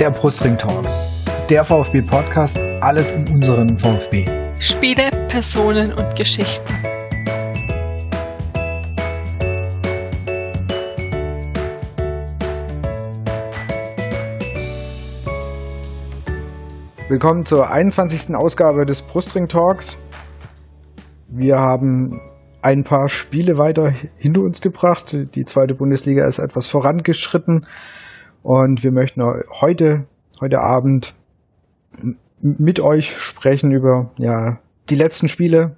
der Brustring Talk, der VfB Podcast, alles um unseren VfB. Spiele, Personen und Geschichten. Willkommen zur 21. Ausgabe des Brustring Talks. Wir haben ein paar Spiele weiter hinter uns gebracht. Die zweite Bundesliga ist etwas vorangeschritten und wir möchten heute, heute Abend mit euch sprechen über ja, die letzten Spiele,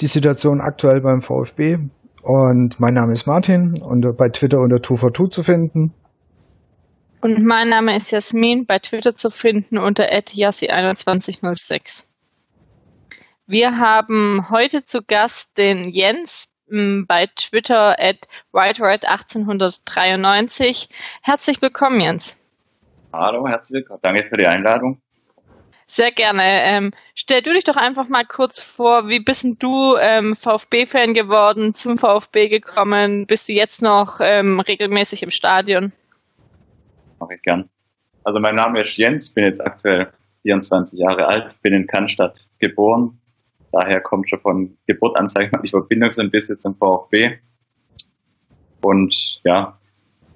die Situation aktuell beim VfB. Und mein Name ist Martin und bei Twitter unter 242 zu finden. Und mein Name ist Jasmin, bei Twitter zu finden unter @yassi2106. Wir haben heute zu Gast den Jens bei Twitter at whitered1893. Herzlich willkommen, Jens. Hallo, herzlich willkommen. Danke für die Einladung. Sehr gerne. Ähm, stell du dich doch einfach mal kurz vor, wie bist du ähm, VfB-Fan geworden, zum VfB gekommen? Bist du jetzt noch ähm, regelmäßig im Stadion? Mache ich gern. Also mein Name ist Jens, bin jetzt aktuell 24 Jahre alt, bin in Cannstatt geboren, Daher kommt schon von Geburt an, sage ich mal, die Verbindung so ein bisschen zum VfB. Und ja,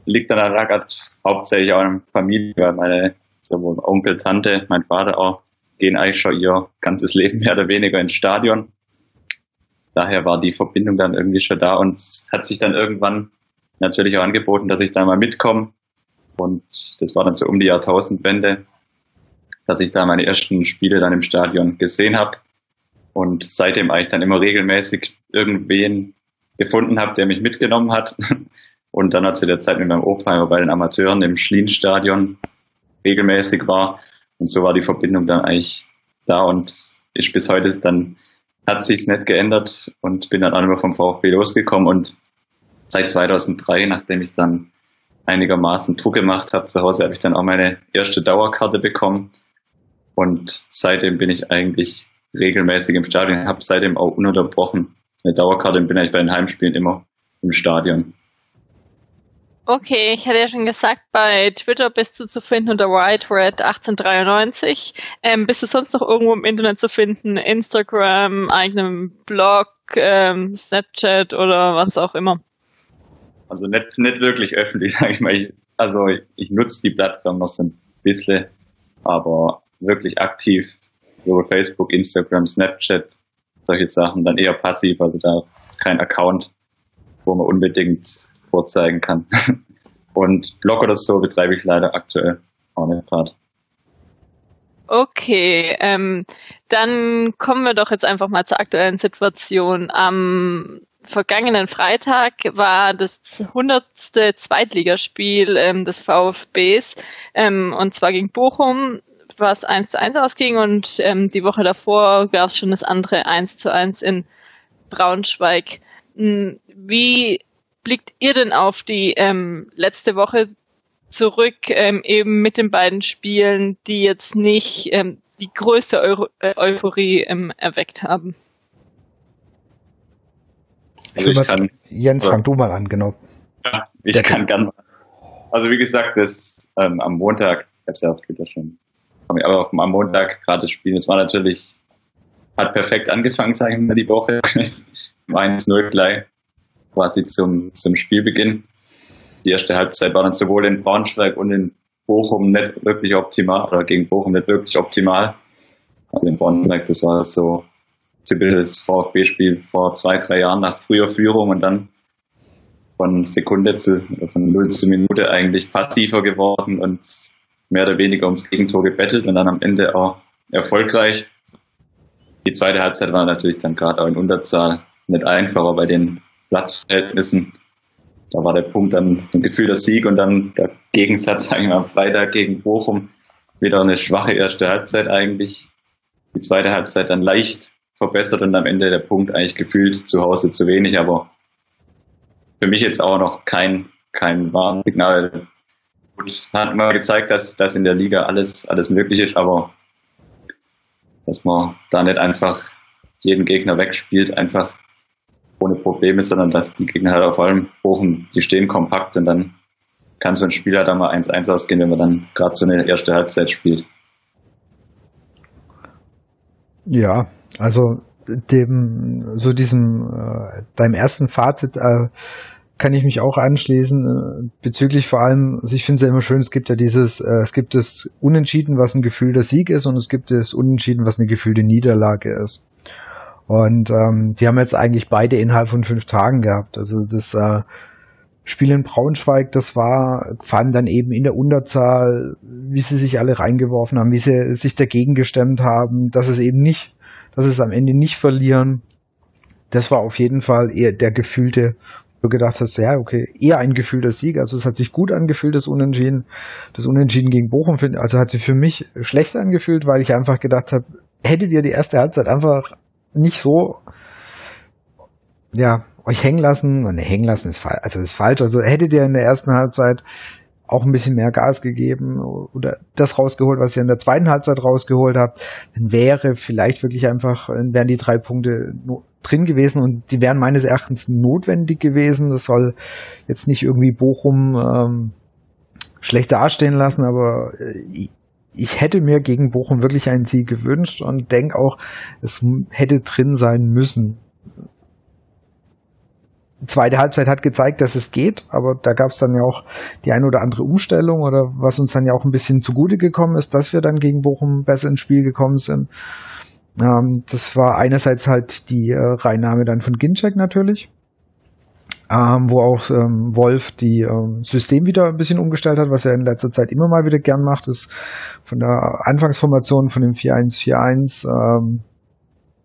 liegt dann da hauptsächlich auch in der Familie, weil meine sowohl Onkel, Tante, mein Vater auch, gehen eigentlich schon ihr ganzes Leben mehr oder weniger ins Stadion. Daher war die Verbindung dann irgendwie schon da und hat sich dann irgendwann natürlich auch angeboten, dass ich da mal mitkomme. Und das war dann so um die Jahrtausendwende, dass ich da meine ersten Spiele dann im Stadion gesehen habe und seitdem eigentlich dann immer regelmäßig irgendwen gefunden habe, der mich mitgenommen hat. Und dann hat zu der Zeit mit meinem Opa bei den Amateuren im Schlienstadion regelmäßig war. Und so war die Verbindung dann eigentlich da und ist bis heute dann hat sich's nicht geändert und bin dann auch immer vom VfB losgekommen und seit 2003, nachdem ich dann einigermaßen Druck gemacht habe zu Hause, habe ich dann auch meine erste Dauerkarte bekommen und seitdem bin ich eigentlich regelmäßig im Stadion. Habe seitdem auch ununterbrochen eine Dauerkarte und bin eigentlich bei den Heimspielen immer im Stadion. Okay, ich hatte ja schon gesagt, bei Twitter bist du zu finden unter WhiteRed1893. Ähm, bist du sonst noch irgendwo im Internet zu finden? Instagram, eigenem Blog, ähm, Snapchat oder was auch immer? Also nicht, nicht wirklich öffentlich, sage ich mal. Ich, also ich, ich nutze die Plattform noch so ein bisschen, aber wirklich aktiv über Facebook, Instagram, Snapchat, solche Sachen, dann eher passiv, also da ist kein Account, wo man unbedingt vorzeigen kann. Und Blog oder so betreibe ich leider aktuell auch nicht gerade. Okay, ähm, dann kommen wir doch jetzt einfach mal zur aktuellen Situation. Am vergangenen Freitag war das 100. Zweitligaspiel ähm, des VfBs ähm, und zwar gegen Bochum was 1 zu 1 ausging und ähm, die Woche davor gab es schon das andere 1 zu 1 in Braunschweig. Hm, wie blickt ihr denn auf die ähm, letzte Woche zurück, ähm, eben mit den beiden Spielen, die jetzt nicht ähm, die größte Euro äh, Euphorie ähm, erweckt haben? Also ich kann, Jens, fang du mal an, genau. Ja, ich Der kann gerne. Also wie gesagt, das ähm, am Montag, ich habe es ja auf Twitter schon aber am Montag gerade das Spiel, das war natürlich, hat perfekt angefangen, sagen wir die Woche. 1-0 gleich quasi zum, zum Spielbeginn. Die erste Halbzeit war dann sowohl in Braunschweig und in Bochum nicht wirklich optimal, oder gegen Bochum nicht wirklich optimal. Also in Braunschweig, das war so typisches VfB-Spiel vor zwei, drei Jahren nach früher Führung und dann von Sekunde zu, von Null zu Minute eigentlich passiver geworden und mehr oder weniger ums Gegentor gebettelt und dann am Ende auch erfolgreich. Die zweite Halbzeit war natürlich dann gerade auch in Unterzahl nicht einfacher bei den Platzverhältnissen. Da war der Punkt dann ein Gefühl der Sieg und dann der Gegensatz, sagen wir am Freitag gegen Bochum, wieder eine schwache erste Halbzeit eigentlich. Die zweite Halbzeit dann leicht verbessert und am Ende der Punkt eigentlich gefühlt zu Hause zu wenig, aber für mich jetzt auch noch kein, kein Warnsignal, Gut, hat mal gezeigt, dass, dass in der Liga alles, alles möglich ist, aber dass man da nicht einfach jeden Gegner wegspielt, einfach ohne Probleme, sondern dass die Gegner halt auf allem Bochum, die stehen kompakt und dann kann so ein Spieler da mal 1-1 ausgehen, wenn man dann gerade so eine erste Halbzeit spielt. Ja, also dem, so diesem, äh, deinem ersten Fazit äh, kann ich mich auch anschließen, äh, bezüglich vor allem, also ich finde es ja immer schön, es gibt ja dieses, äh, es gibt das Unentschieden, was ein Gefühl der Sieg ist und es gibt das Unentschieden, was eine gefühlte Niederlage ist. Und ähm, die haben jetzt eigentlich beide innerhalb von fünf Tagen gehabt. Also das äh, Spiel in Braunschweig, das war, fand dann eben in der Unterzahl, wie sie sich alle reingeworfen haben, wie sie sich dagegen gestemmt haben, dass es eben nicht, dass es am Ende nicht verlieren. Das war auf jeden Fall eher der gefühlte, du gedacht hast, ja, okay, eher ein gefühlter Sieg. Also es hat sich gut angefühlt, das Unentschieden. Das Unentschieden gegen Bochum, also hat sich für mich schlecht angefühlt, weil ich einfach gedacht habe, hättet ihr die erste Halbzeit einfach nicht so, ja, euch hängen lassen, ne, hängen lassen ist falsch, also ist falsch, also hättet ihr in der ersten Halbzeit auch ein bisschen mehr Gas gegeben oder das rausgeholt, was ihr in der zweiten Halbzeit rausgeholt habt, dann wäre vielleicht wirklich einfach, wären die drei Punkte drin gewesen und die wären meines Erachtens notwendig gewesen. Das soll jetzt nicht irgendwie Bochum ähm, schlecht dastehen lassen, aber äh, ich hätte mir gegen Bochum wirklich einen Sieg gewünscht und denke auch, es hätte drin sein müssen. Zweite Halbzeit hat gezeigt, dass es geht, aber da gab es dann ja auch die ein oder andere Umstellung oder was uns dann ja auch ein bisschen zugute gekommen ist, dass wir dann gegen Bochum besser ins Spiel gekommen sind. Ähm, das war einerseits halt die äh, Reinnahme dann von Ginczek natürlich ähm, wo auch ähm, Wolf die ähm, System wieder ein bisschen umgestellt hat, was er in letzter Zeit immer mal wieder gern macht, ist von der Anfangsformation von dem 4-1-4-1 ähm,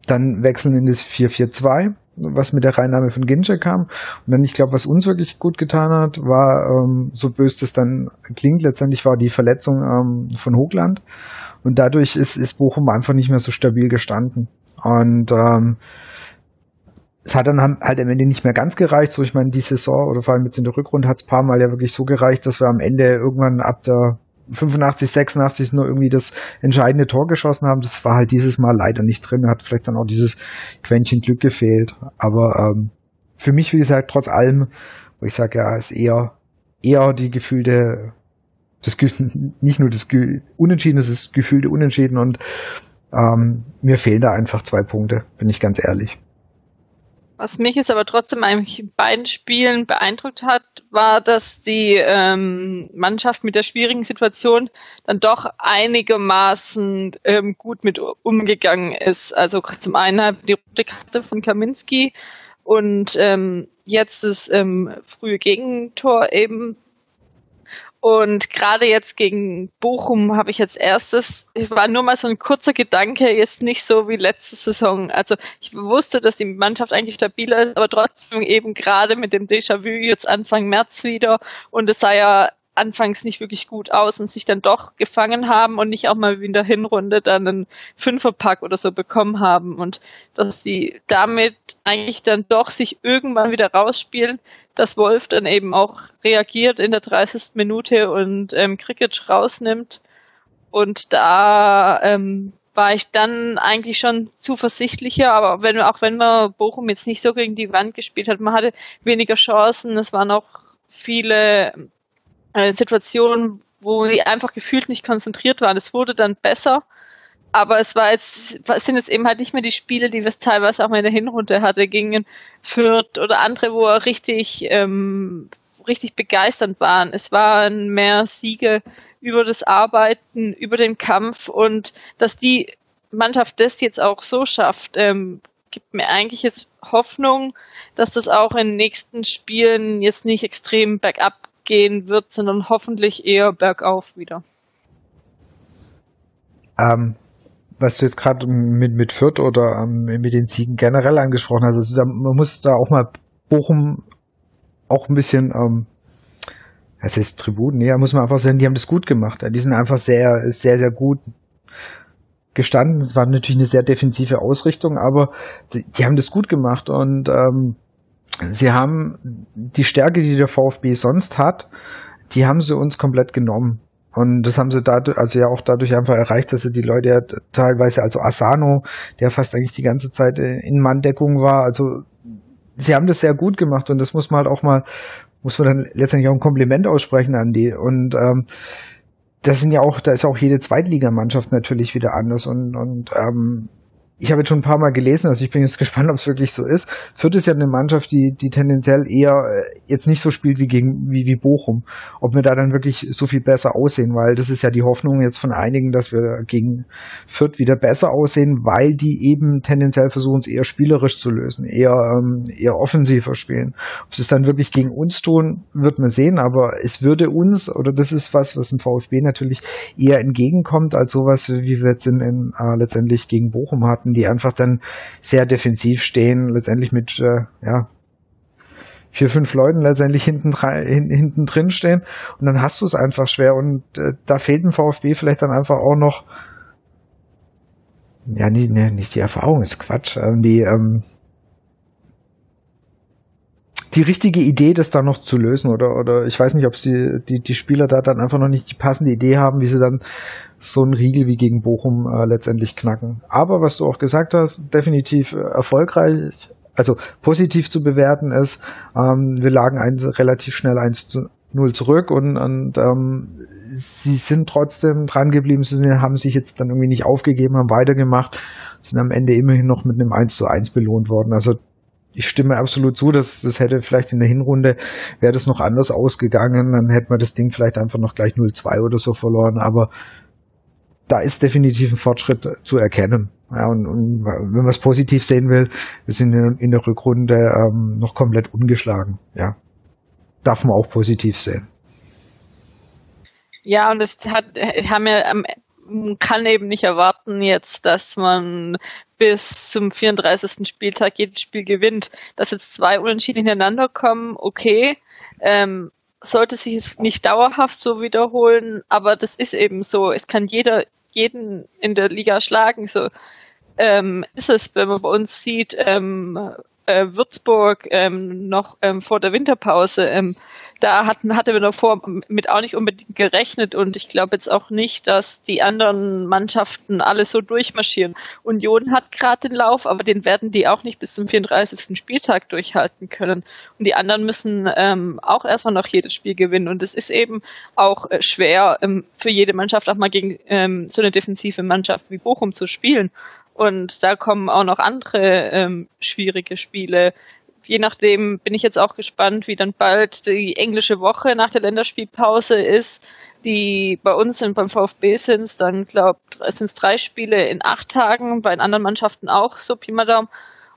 dann wechseln in das 4-4-2, was mit der Reinnahme von Gincher kam. Und dann, ich glaube, was uns wirklich gut getan hat, war, ähm, so böse das dann klingt, letztendlich war die Verletzung ähm, von Hochland. Und dadurch ist, ist Bochum einfach nicht mehr so stabil gestanden. Und ähm, es hat dann halt am Ende nicht mehr ganz gereicht. So, ich meine, die Saison oder vor allem jetzt in der Rückrunde hat es paar Mal ja wirklich so gereicht, dass wir am Ende irgendwann ab der 85, 86 nur irgendwie das entscheidende Tor geschossen haben. Das war halt dieses Mal leider nicht drin. Hat vielleicht dann auch dieses Quäntchen Glück gefehlt. Aber ähm, für mich, wie gesagt, trotz allem, wo ich sage, ja, ist eher eher die gefühlte, das nicht nur das Unentschieden, es ist gefühlte Unentschieden und ähm, mir fehlen da einfach zwei Punkte, bin ich ganz ehrlich. Was mich jetzt aber trotzdem eigentlich in beiden Spielen beeindruckt hat, war, dass die ähm, Mannschaft mit der schwierigen Situation dann doch einigermaßen ähm, gut mit umgegangen ist. Also zum einen die rote Karte von Kaminski und ähm, jetzt das ähm, frühe Gegentor eben und gerade jetzt gegen Bochum habe ich jetzt erstes, es war nur mal so ein kurzer Gedanke, jetzt nicht so wie letzte Saison. Also ich wusste, dass die Mannschaft eigentlich stabiler ist, aber trotzdem eben gerade mit dem Déjà-vu jetzt Anfang März wieder und es sah ja anfangs nicht wirklich gut aus und sich dann doch gefangen haben und nicht auch mal wie in der Hinrunde dann einen Fünferpack oder so bekommen haben und dass sie damit eigentlich dann doch sich irgendwann wieder rausspielen, dass Wolf dann eben auch reagiert in der 30. Minute und ähm, Krikic rausnimmt und da ähm, war ich dann eigentlich schon zuversichtlicher, aber wenn auch wenn man Bochum jetzt nicht so gegen die Wand gespielt hat, man hatte weniger Chancen, es waren auch viele Situation, wo sie einfach gefühlt nicht konzentriert waren. Es wurde dann besser, aber es war jetzt, es sind jetzt eben halt nicht mehr die Spiele, die wir teilweise auch mal in der Hinrunde hatte, gegen Fürth oder andere, wo er richtig, ähm, richtig begeisternd waren. Es waren mehr Siege über das Arbeiten, über den Kampf und dass die Mannschaft das jetzt auch so schafft, ähm, gibt mir eigentlich jetzt Hoffnung, dass das auch in den nächsten Spielen jetzt nicht extrem bergab gehen wird, sondern hoffentlich eher bergauf wieder. Ähm, was du jetzt gerade mit, mit Fürth oder ähm, mit den Siegen generell angesprochen hast, also man muss da auch mal Bochum auch ein bisschen, ähm, das ist Tributen, nee, muss man einfach sagen, die haben das gut gemacht. Die sind einfach sehr, sehr, sehr gut gestanden. Es war natürlich eine sehr defensive Ausrichtung, aber die, die haben das gut gemacht und ähm, sie haben die Stärke, die der VfB sonst hat, die haben sie uns komplett genommen. Und das haben sie dadurch, also ja auch dadurch einfach erreicht, dass sie die Leute ja teilweise, also Asano, der fast eigentlich die ganze Zeit in Manndeckung war, also sie haben das sehr gut gemacht und das muss man halt auch mal, muss man dann letztendlich auch ein Kompliment aussprechen an die. Und ähm, das sind ja auch, da ist ja auch jede Zweitligamannschaft natürlich wieder anders und, und ähm, ich habe jetzt schon ein paar Mal gelesen, also ich bin jetzt gespannt, ob es wirklich so ist. Fürth ist ja eine Mannschaft, die, die tendenziell eher äh, jetzt nicht so spielt wie gegen wie, wie Bochum. Ob wir da dann wirklich so viel besser aussehen, weil das ist ja die Hoffnung jetzt von einigen, dass wir gegen Fürth wieder besser aussehen, weil die eben tendenziell versuchen, es eher spielerisch zu lösen, eher, ähm, eher offensiver spielen. Ob sie es dann wirklich gegen uns tun, wird man sehen, aber es würde uns, oder das ist was, was im VfB natürlich eher entgegenkommt, als sowas, wie wir jetzt in, in äh, letztendlich gegen Bochum hatten Mannschaften, die einfach dann sehr defensiv stehen, letztendlich mit äh, ja, vier, fünf Leuten letztendlich hinten, hinten drin stehen und dann hast du es einfach schwer und äh, da fehlt dem VfB vielleicht dann einfach auch noch ja, nee, nicht die Erfahrung, ist Quatsch. Ähm, die, ähm, die richtige Idee, das dann noch zu lösen oder oder ich weiß nicht, ob sie die die Spieler da dann einfach noch nicht die passende Idee haben, wie sie dann so einen Riegel wie gegen Bochum äh, letztendlich knacken. Aber was du auch gesagt hast, definitiv äh, erfolgreich, also positiv zu bewerten ist, ähm, wir lagen ein, relativ schnell 1 zu 0 zurück und, und ähm, sie sind trotzdem dran geblieben, sie haben sich jetzt dann irgendwie nicht aufgegeben, haben weitergemacht, sind am Ende immerhin noch mit einem 1 zu 1 belohnt worden. Also ich stimme absolut zu, dass das hätte vielleicht in der Hinrunde wäre das noch anders ausgegangen, dann hätte man das Ding vielleicht einfach noch gleich 0-2 oder so verloren, aber da ist definitiv ein Fortschritt zu erkennen. Ja, und, und wenn man es positiv sehen will, wir sind in, der Rückrunde ähm, noch komplett ungeschlagen. Ja, darf man auch positiv sehen. Ja, und es hat, haben ja man kann eben nicht erwarten jetzt, dass man bis zum 34. Spieltag jedes Spiel gewinnt. Dass jetzt zwei Unentschieden hintereinander kommen, okay. Ähm, sollte sich es nicht dauerhaft so wiederholen, aber das ist eben so. Es kann jeder jeden in der Liga schlagen. So ähm, ist es, wenn man bei uns sieht, ähm, äh, Würzburg ähm, noch ähm, vor der Winterpause ähm, da hatten, hatte man davor mit auch nicht unbedingt gerechnet und ich glaube jetzt auch nicht, dass die anderen Mannschaften alle so durchmarschieren. Union hat gerade den Lauf, aber den werden die auch nicht bis zum 34. Spieltag durchhalten können. Und die anderen müssen ähm, auch erstmal noch jedes Spiel gewinnen. Und es ist eben auch äh, schwer ähm, für jede Mannschaft auch mal gegen ähm, so eine defensive Mannschaft wie Bochum zu spielen. Und da kommen auch noch andere ähm, schwierige Spiele je nachdem bin ich jetzt auch gespannt, wie dann bald die englische Woche nach der Länderspielpause ist, die bei uns sind, beim VfB sind es dann, glaube ich, sind es drei Spiele in acht Tagen, bei den anderen Mannschaften auch, so Pi mal Daumen.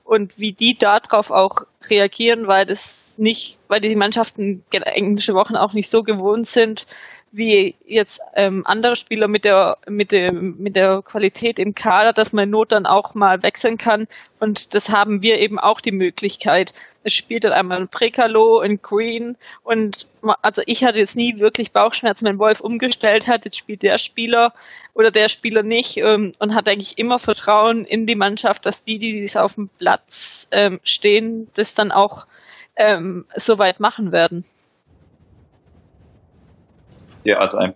Und wie die darauf auch reagieren, weil das nicht, weil die Mannschaften englische Wochen auch nicht so gewohnt sind, wie jetzt ähm, andere Spieler mit der mit dem mit der Qualität im Kader, dass man Not dann auch mal wechseln kann und das haben wir eben auch die Möglichkeit. Es spielt dann einmal ein Prekalo, ein Green und also ich hatte jetzt nie wirklich Bauchschmerzen, wenn Wolf umgestellt hat, jetzt spielt der Spieler oder der Spieler nicht ähm, und hat eigentlich immer Vertrauen in die Mannschaft, dass die, die auf dem Platz ähm, stehen, das dann auch ähm, soweit machen werden. Ja, also ein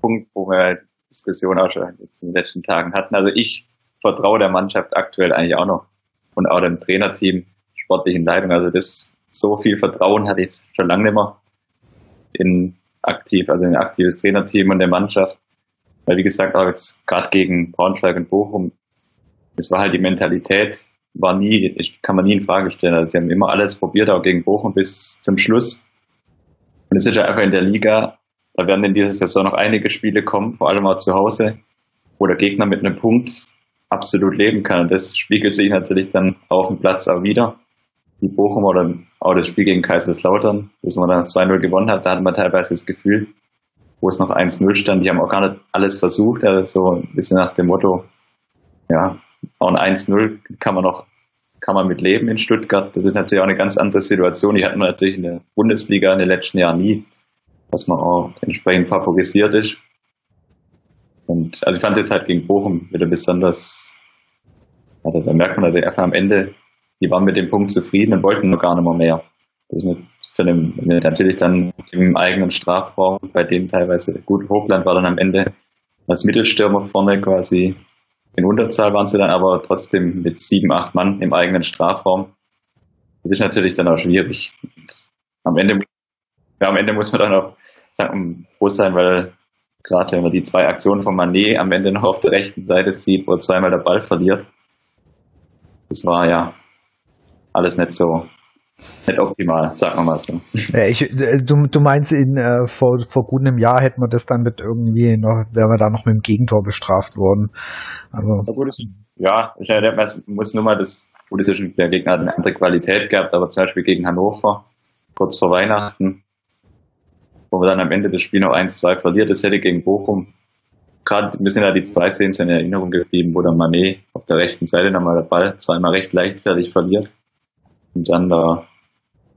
Punkt, wo wir Diskussion auch schon jetzt in den letzten Tagen hatten. Also ich vertraue der Mannschaft aktuell eigentlich auch noch und auch dem Trainerteam, sportlichen Leitung. Also das so viel Vertrauen hatte ich schon lange nicht mehr in aktiv, also in ein aktives Trainerteam und der Mannschaft. Weil wie gesagt, auch jetzt gerade gegen Braunschweig und Bochum, es war halt die Mentalität, war nie, ich kann man nie in Frage stellen. Also sie haben immer alles probiert, auch gegen Bochum bis zum Schluss. Und es ist ja einfach in der Liga da werden in dieser Saison noch einige Spiele kommen, vor allem auch zu Hause, wo der Gegner mit einem Punkt absolut leben kann. Und das spiegelt sich natürlich dann auf dem Platz auch wieder. Die Bochum oder auch das Spiel gegen Kaiserslautern, das man dann 2-0 gewonnen hat, da hat man teilweise das Gefühl, wo es noch 1-0 stand, die haben auch gar nicht alles versucht, also so ein bisschen nach dem Motto, ja, ein 1-0 kann man noch, kann man mit leben in Stuttgart. Das ist natürlich auch eine ganz andere Situation. Die hatten wir natürlich in der Bundesliga in den letzten Jahren nie dass man auch entsprechend favorisiert ist. Und also ich fand es jetzt halt gegen Bochum wieder besonders, also da merkt man einfach am Ende, die waren mit dem Punkt zufrieden und wollten nur gar nicht mehr mehr. Das ist für den, natürlich dann im eigenen Strafraum, bei dem teilweise gut Hochland war dann am Ende als Mittelstürmer vorne quasi in Unterzahl waren sie dann aber trotzdem mit sieben, acht Mann im eigenen Strafraum Das ist natürlich dann auch schwierig. Am Ende, ja, am Ende muss man dann auch sagen, froh sein, weil gerade wenn man die zwei Aktionen von Manet am Ende noch auf der rechten Seite sieht, wo er zweimal der Ball verliert, das war ja alles nicht so nicht optimal, sagen wir mal so. Ja, ich, äh, du, du meinst, in, äh, vor, vor gut einem Jahr hätten wir das dann mit irgendwie noch, wären wir da noch mit dem Gegentor bestraft worden. Also. Ja, ich muss nur mal das, gut, ist schon, der Gegner hat eine andere Qualität gehabt, aber zum Beispiel gegen Hannover, kurz vor Weihnachten, wo wir dann am Ende das Spiel noch 1-2 verliert, das hätte gegen Bochum. Gerade, wir sind ja die zwei Szenen in Erinnerung geblieben, wo der Manet auf der rechten Seite nochmal der Ball zweimal recht leichtfertig verliert und dann der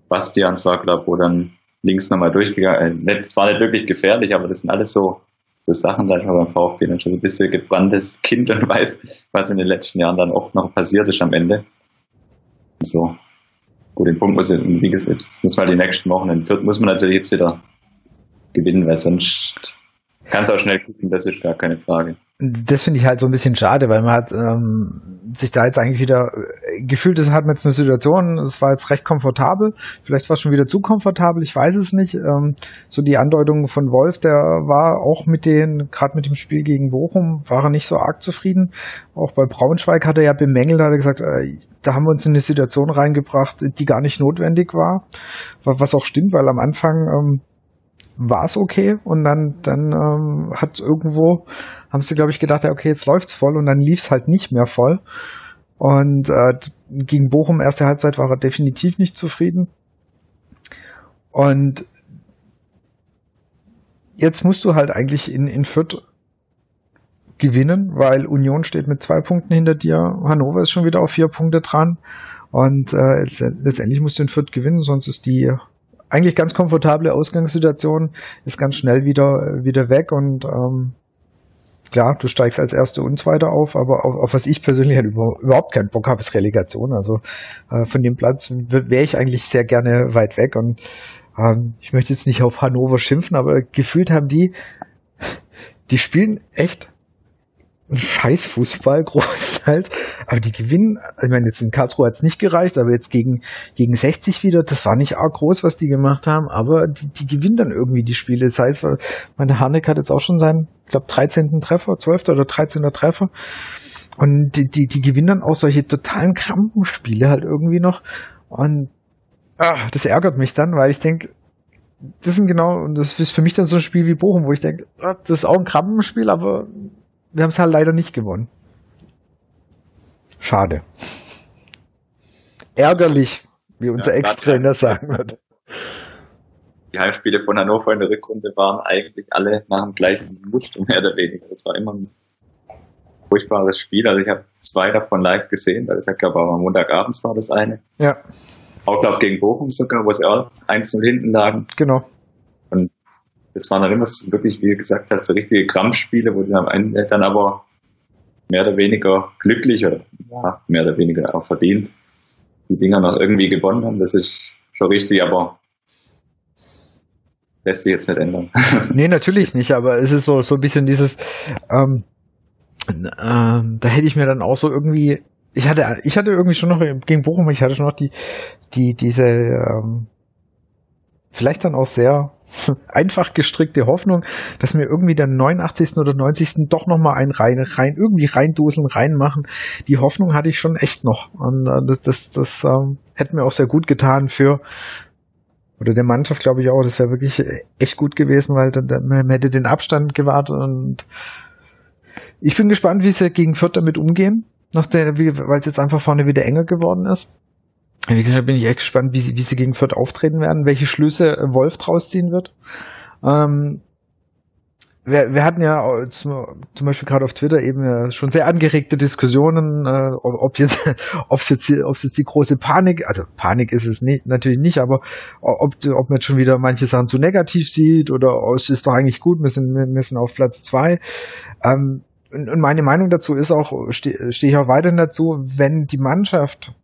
Bastian zwar, glaube wo dann links nochmal durchgegangen ist. Äh, es war nicht wirklich gefährlich, aber das sind alles so, so Sachen, da ich mal beim VfB dann schon ein bisschen gebranntes Kind und weiß, was in den letzten Jahren dann oft noch passiert ist am Ende. So. Gut, den Punkt muss, wie gesagt, muss man die nächsten Wochen in Fürth muss man natürlich jetzt wieder gewinnen, weil sonst kann es auch schnell kippen, das ist gar keine Frage das finde ich halt so ein bisschen schade, weil man hat ähm, sich da jetzt eigentlich wieder äh, gefühlt, es hat man jetzt eine Situation, es war jetzt recht komfortabel, vielleicht war es schon wieder zu komfortabel, ich weiß es nicht. Ähm, so die Andeutung von Wolf, der war auch mit den, gerade mit dem Spiel gegen Bochum, war er nicht so arg zufrieden. Auch bei Braunschweig hat er ja bemängelt, hat er gesagt, äh, da haben wir uns in eine Situation reingebracht, die gar nicht notwendig war, was auch stimmt, weil am Anfang ähm, war es okay und dann, dann ähm, hat irgendwo, haben sie, glaube ich, gedacht, ja, okay, jetzt läuft's voll und dann lief's halt nicht mehr voll. Und äh, gegen Bochum erste Halbzeit war er definitiv nicht zufrieden. Und jetzt musst du halt eigentlich in, in Fürth gewinnen, weil Union steht mit zwei Punkten hinter dir, Hannover ist schon wieder auf vier Punkte dran und äh, letztendlich musst du in Fürth gewinnen, sonst ist die eigentlich ganz komfortable Ausgangssituation ist ganz schnell wieder, wieder weg und ähm, klar, du steigst als Erster und Zweiter auf, aber auf, auf was ich persönlich halt über, überhaupt keinen Bock habe, ist Relegation. Also äh, von dem Platz wäre ich eigentlich sehr gerne weit weg und ähm, ich möchte jetzt nicht auf Hannover schimpfen, aber gefühlt haben die, die spielen echt scheiß Fußball großteils, aber die gewinnen, ich meine, jetzt in Karlsruhe hat es nicht gereicht, aber jetzt gegen, gegen 60 wieder, das war nicht arg groß, was die gemacht haben, aber die, die gewinnen dann irgendwie die Spiele. Das heißt, meine Harnik hat jetzt auch schon seinen, ich glaube, 13. Treffer, 12. oder 13. Treffer. Und die, die, die gewinnen dann auch solche totalen Krampenspiele halt irgendwie noch. Und ah, das ärgert mich dann, weil ich denke, das sind genau, und das ist für mich dann so ein Spiel wie Bochum, wo ich denke, ah, das ist auch ein Krampenspiel, aber wir haben es halt leider nicht gewonnen. Schade. Ärgerlich, wie unser ja, Ex-Trainer sagen wird. Die Heimspiele von Hannover in der Rückrunde waren eigentlich alle nach dem gleichen Muster, mehr oder weniger. Es war immer ein furchtbares Spiel. Also ich habe zwei davon live gesehen, weil ich glaube, am Montagabends war das eine. Ja. Auch das gegen Bochum sogar, wo sie auch 1 hinten lagen. Genau. Das waren dann immer wirklich, wie du gesagt hast, so richtige Krampfspiele, wo die am Ende dann aber mehr oder weniger glücklich oder ja, mehr oder weniger auch verdient die Dinger noch irgendwie gewonnen haben. Das ist schon richtig, aber lässt sich jetzt nicht ändern. nee, natürlich nicht, aber es ist so, so ein bisschen dieses, ähm, ähm, da hätte ich mir dann auch so irgendwie, ich hatte, ich hatte irgendwie schon noch gegen Bochum, ich hatte schon noch die, die, diese, ähm, vielleicht dann auch sehr einfach gestrickte Hoffnung, dass mir irgendwie der 89. oder 90. doch nochmal ein rein, rein, irgendwie reindoseln, reinmachen. Die Hoffnung hatte ich schon echt noch. Und äh, das, das, das ähm, hätte mir auch sehr gut getan für, oder der Mannschaft glaube ich auch, das wäre wirklich echt gut gewesen, weil dann, dann, man hätte den Abstand gewahrt und ich bin gespannt, wie sie gegen Fürth damit umgehen, weil es jetzt einfach vorne wieder enger geworden ist. Wie gesagt, bin ich echt gespannt, wie sie, wie sie gegen Fürth auftreten werden, welche Schlüsse Wolf draus ziehen wird. Ähm, wir, wir hatten ja zum, zum Beispiel gerade auf Twitter eben schon sehr angeregte Diskussionen, äh, ob jetzt, ob es jetzt, ob es jetzt die große Panik, also Panik ist es nicht, natürlich nicht, aber ob, ob man jetzt schon wieder manche Sachen zu negativ sieht oder oh, es ist doch eigentlich gut, wir sind, wir sind auf Platz zwei. Ähm, und meine Meinung dazu ist auch, stehe steh ich auch weiterhin dazu, wenn die Mannschaft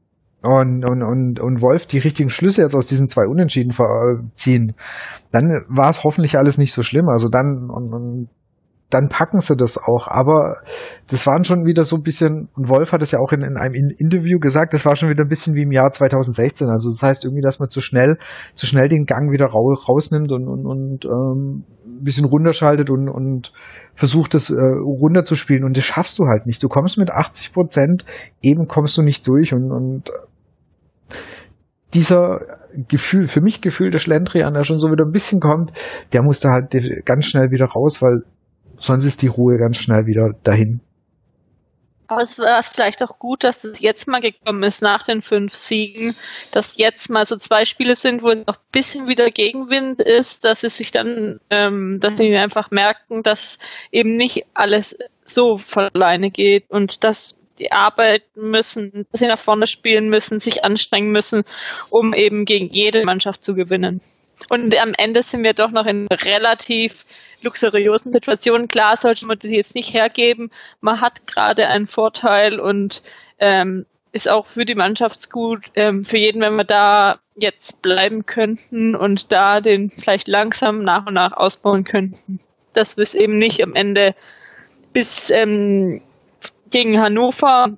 und, und, und, und Wolf die richtigen Schlüsse jetzt aus diesen zwei Unentschieden ziehen, dann war es hoffentlich alles nicht so schlimm. Also dann und, und dann packen sie das auch. Aber das waren schon wieder so ein bisschen, und Wolf hat es ja auch in, in einem Interview gesagt, das war schon wieder ein bisschen wie im Jahr 2016. Also das heißt irgendwie, dass man zu schnell, zu schnell den Gang wieder rausnimmt und, und, und ähm, ein bisschen runterschaltet und, und versucht das äh, runterzuspielen. Und das schaffst du halt nicht. Du kommst mit 80 Prozent, eben kommst du nicht durch und, und dieser Gefühl, für mich Gefühl der Schlendrian, der schon so wieder ein bisschen kommt, der muss da halt ganz schnell wieder raus, weil sonst ist die Ruhe ganz schnell wieder dahin. Aber es war vielleicht auch gut, dass es jetzt mal gekommen ist nach den fünf Siegen, dass jetzt mal so zwei Spiele sind, wo es noch ein bisschen wieder Gegenwind ist, dass es sich dann, ähm, dass sie einfach merken, dass eben nicht alles so von alleine geht und dass die arbeiten müssen, dass sie nach vorne spielen müssen, sich anstrengen müssen, um eben gegen jede Mannschaft zu gewinnen. Und am Ende sind wir doch noch in relativ luxuriösen Situationen. Klar sollte man das jetzt nicht hergeben. Man hat gerade einen Vorteil und ähm, ist auch für die Mannschaft gut, ähm, für jeden, wenn wir da jetzt bleiben könnten und da den vielleicht langsam nach und nach ausbauen könnten. Dass wir es eben nicht am Ende bis ähm, gegen Hannover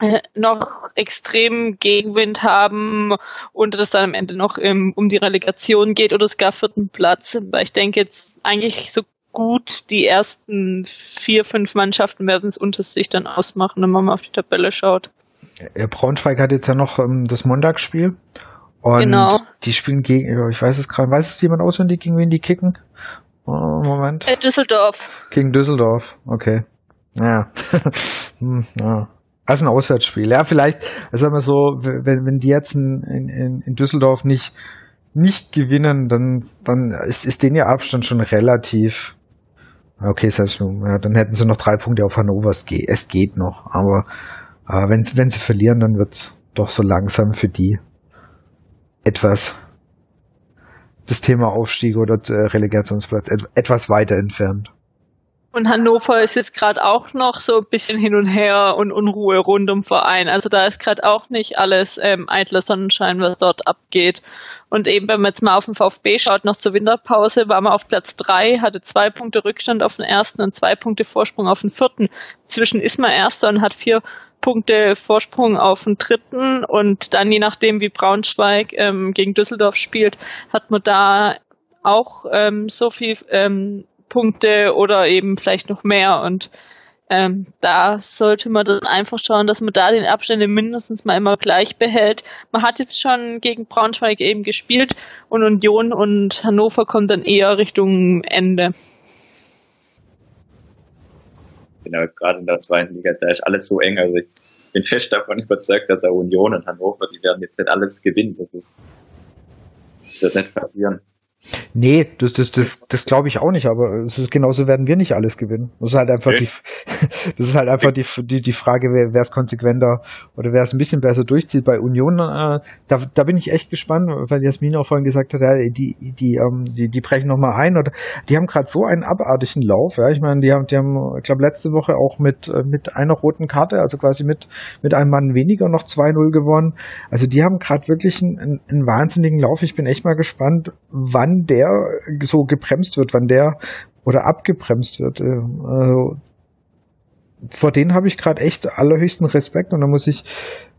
äh, noch extrem Gegenwind haben und es dann am Ende noch im, um die Relegation geht oder sogar vierten Platz. Weil ich denke jetzt eigentlich so gut die ersten vier, fünf Mannschaften werden es unter sich dann ausmachen, wenn man mal auf die Tabelle schaut. Ja, Braunschweig hat jetzt ja noch ähm, das Montagsspiel. Und genau. die spielen gegen, ich weiß es gerade, weiß es jemand auswendig, gegen wen die kicken? Oh, Moment. Äh, Düsseldorf. Gegen Düsseldorf, okay. Ja. hm, ja. Also ein Auswärtsspiel. Ja, vielleicht, also sagen wir so, wenn, wenn die jetzt in, in, in Düsseldorf nicht, nicht gewinnen, dann, dann ist, ist denen ihr Abstand schon relativ. Okay, selbst ja, dann hätten sie noch drei Punkte auf Hannover. Es geht, es geht noch. Aber äh, wenn, wenn sie verlieren, dann wird doch so langsam für die etwas das Thema Aufstieg oder äh, Relegationsplatz etwas weiter entfernt. Und Hannover ist jetzt gerade auch noch so ein bisschen hin und her und Unruhe rund um Verein. Also da ist gerade auch nicht alles ähm, eitler Sonnenschein, was dort abgeht. Und eben, wenn man jetzt mal auf den VfB schaut, noch zur Winterpause, war man auf Platz drei, hatte zwei Punkte Rückstand auf den ersten und zwei Punkte Vorsprung auf den vierten. Zwischen ist man erster und hat vier Punkte Vorsprung auf den dritten. Und dann, je nachdem, wie Braunschweig ähm, gegen Düsseldorf spielt, hat man da auch ähm, so viel ähm, Punkte oder eben vielleicht noch mehr. Und ähm, da sollte man dann einfach schauen, dass man da den Abstände mindestens mal immer gleich behält. Man hat jetzt schon gegen Braunschweig eben gespielt und Union und Hannover kommt dann eher Richtung Ende. Genau, gerade in der zweiten Liga, da ist alles so eng. Also ich bin fest davon überzeugt, dass er Union und Hannover, die werden jetzt nicht alles gewinnen. Das wird nicht passieren. Nee, das, das, das, das glaube ich auch nicht, aber es ist, genauso werden wir nicht alles gewinnen. Das ist halt einfach okay. die, das ist halt einfach die, die, die Frage, wer, wer es konsequenter oder wer es ein bisschen besser durchzieht. Bei Union, äh, da, da bin ich echt gespannt, weil Jasmin auch vorhin gesagt hat, ja, die, die, ähm, die, die brechen nochmal ein oder die haben gerade so einen abartigen Lauf, ja. Ich meine, die haben, die haben, ich glaube, letzte Woche auch mit, äh, mit einer roten Karte, also quasi mit, mit einem Mann weniger noch 2-0 gewonnen. Also die haben gerade wirklich einen, einen wahnsinnigen Lauf. Ich bin echt mal gespannt, wann der so gebremst wird, wann der oder abgebremst wird. Äh, also, vor denen habe ich gerade echt allerhöchsten Respekt und da muss ich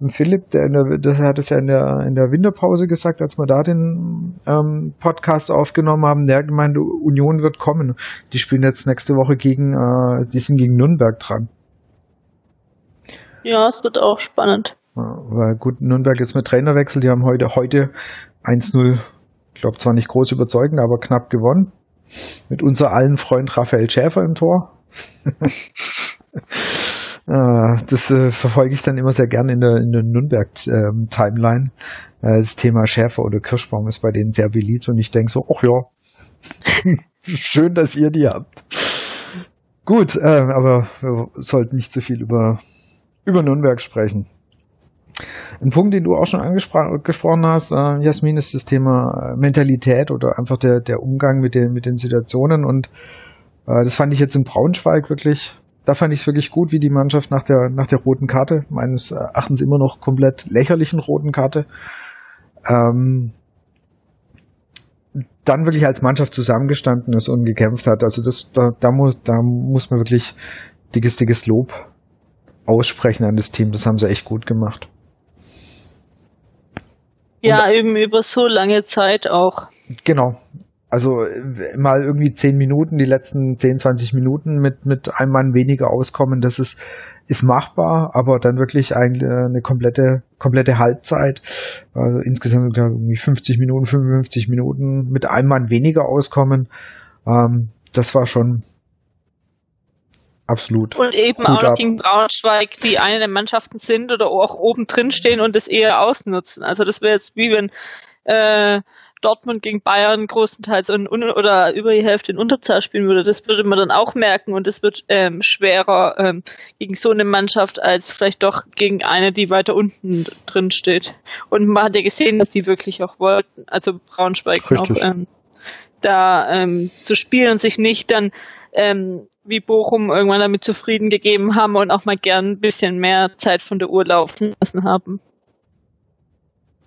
Philipp, der, der, der hat es ja in der in der Winterpause gesagt, als wir da den ähm, Podcast aufgenommen haben, der gemeint, Union wird kommen. Die spielen jetzt nächste Woche gegen, äh, die sind gegen Nürnberg dran. Ja, es wird auch spannend. Ja, weil gut, Nürnberg jetzt mit Trainerwechsel, die haben heute heute 1-0 ich glaube zwar nicht groß überzeugend, aber knapp gewonnen. Mit unser allen Freund Raphael Schäfer im Tor. Ah, das äh, verfolge ich dann immer sehr gern in der, in der Nürnberg-Timeline. Ähm, äh, das Thema Schäfer oder Kirschbaum ist bei denen sehr beliebt und ich denke so, ach ja, schön, dass ihr die habt. Gut, äh, aber wir sollten nicht zu viel über, über Nürnberg sprechen. Ein Punkt, den du auch schon angesprochen hast, äh, Jasmin, ist das Thema äh, Mentalität oder einfach der, der Umgang mit den, mit den Situationen. Und äh, das fand ich jetzt in Braunschweig wirklich, da fand ich es wirklich gut, wie die Mannschaft nach der, nach der roten Karte, meines Erachtens immer noch komplett lächerlichen roten Karte, ähm, dann wirklich als Mannschaft zusammengestanden ist und gekämpft hat. Also das, da, da muss, da muss man wirklich dickes, dickes Lob aussprechen an das Team. Das haben sie echt gut gemacht. Ja, und, eben über so lange Zeit auch. Genau. Also mal irgendwie zehn Minuten, die letzten 10, 20 Minuten mit, mit einem Mann weniger auskommen, das ist, ist machbar, aber dann wirklich eine, eine komplette, komplette Halbzeit, also insgesamt irgendwie 50 Minuten, 55 Minuten mit einem Mann weniger auskommen, ähm, das war schon absolut. Und eben auch noch gegen Braunschweig, die eine der Mannschaften sind oder auch oben drin stehen und das eher ausnutzen. Also das wäre jetzt wie wenn äh, Dortmund gegen Bayern größtenteils in, oder über die Hälfte in Unterzahl spielen würde, das würde man dann auch merken und es wird ähm, schwerer ähm, gegen so eine Mannschaft als vielleicht doch gegen eine, die weiter unten drin steht. Und man hat ja gesehen, dass die wirklich auch wollten, also Braunschweig noch ähm, da ähm, zu spielen und sich nicht dann ähm, wie Bochum irgendwann damit zufrieden gegeben haben und auch mal gern ein bisschen mehr Zeit von der Uhr laufen lassen haben.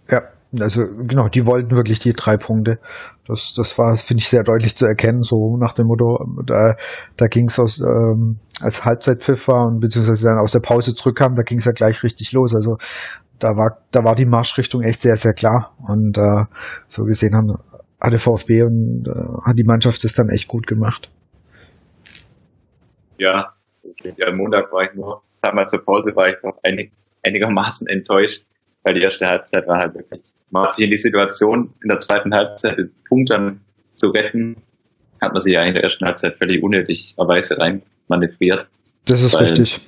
Ja, also genau, die wollten wirklich die drei Punkte. Das, das war, finde ich, sehr deutlich zu erkennen, so nach dem Motto, da, da ging es aus, ähm, als Halbzeitpfiff war und beziehungsweise dann aus der Pause zurückkam, da ging es ja gleich richtig los. Also da war, da war die Marschrichtung echt sehr, sehr klar. Und äh, so gesehen haben, hatte VfB und äh, hat die Mannschaft das dann echt gut gemacht. Ja, ja, am Montag war ich nur, sag mal zur Pause war ich noch einig, einigermaßen enttäuscht, weil die erste Halbzeit war halt wirklich man hat sich in die Situation, in der zweiten Halbzeit den Punkt dann zu retten, hat man sich ja in der ersten Halbzeit völlig unnötigerweise rein manövriert. Das ist weil, richtig.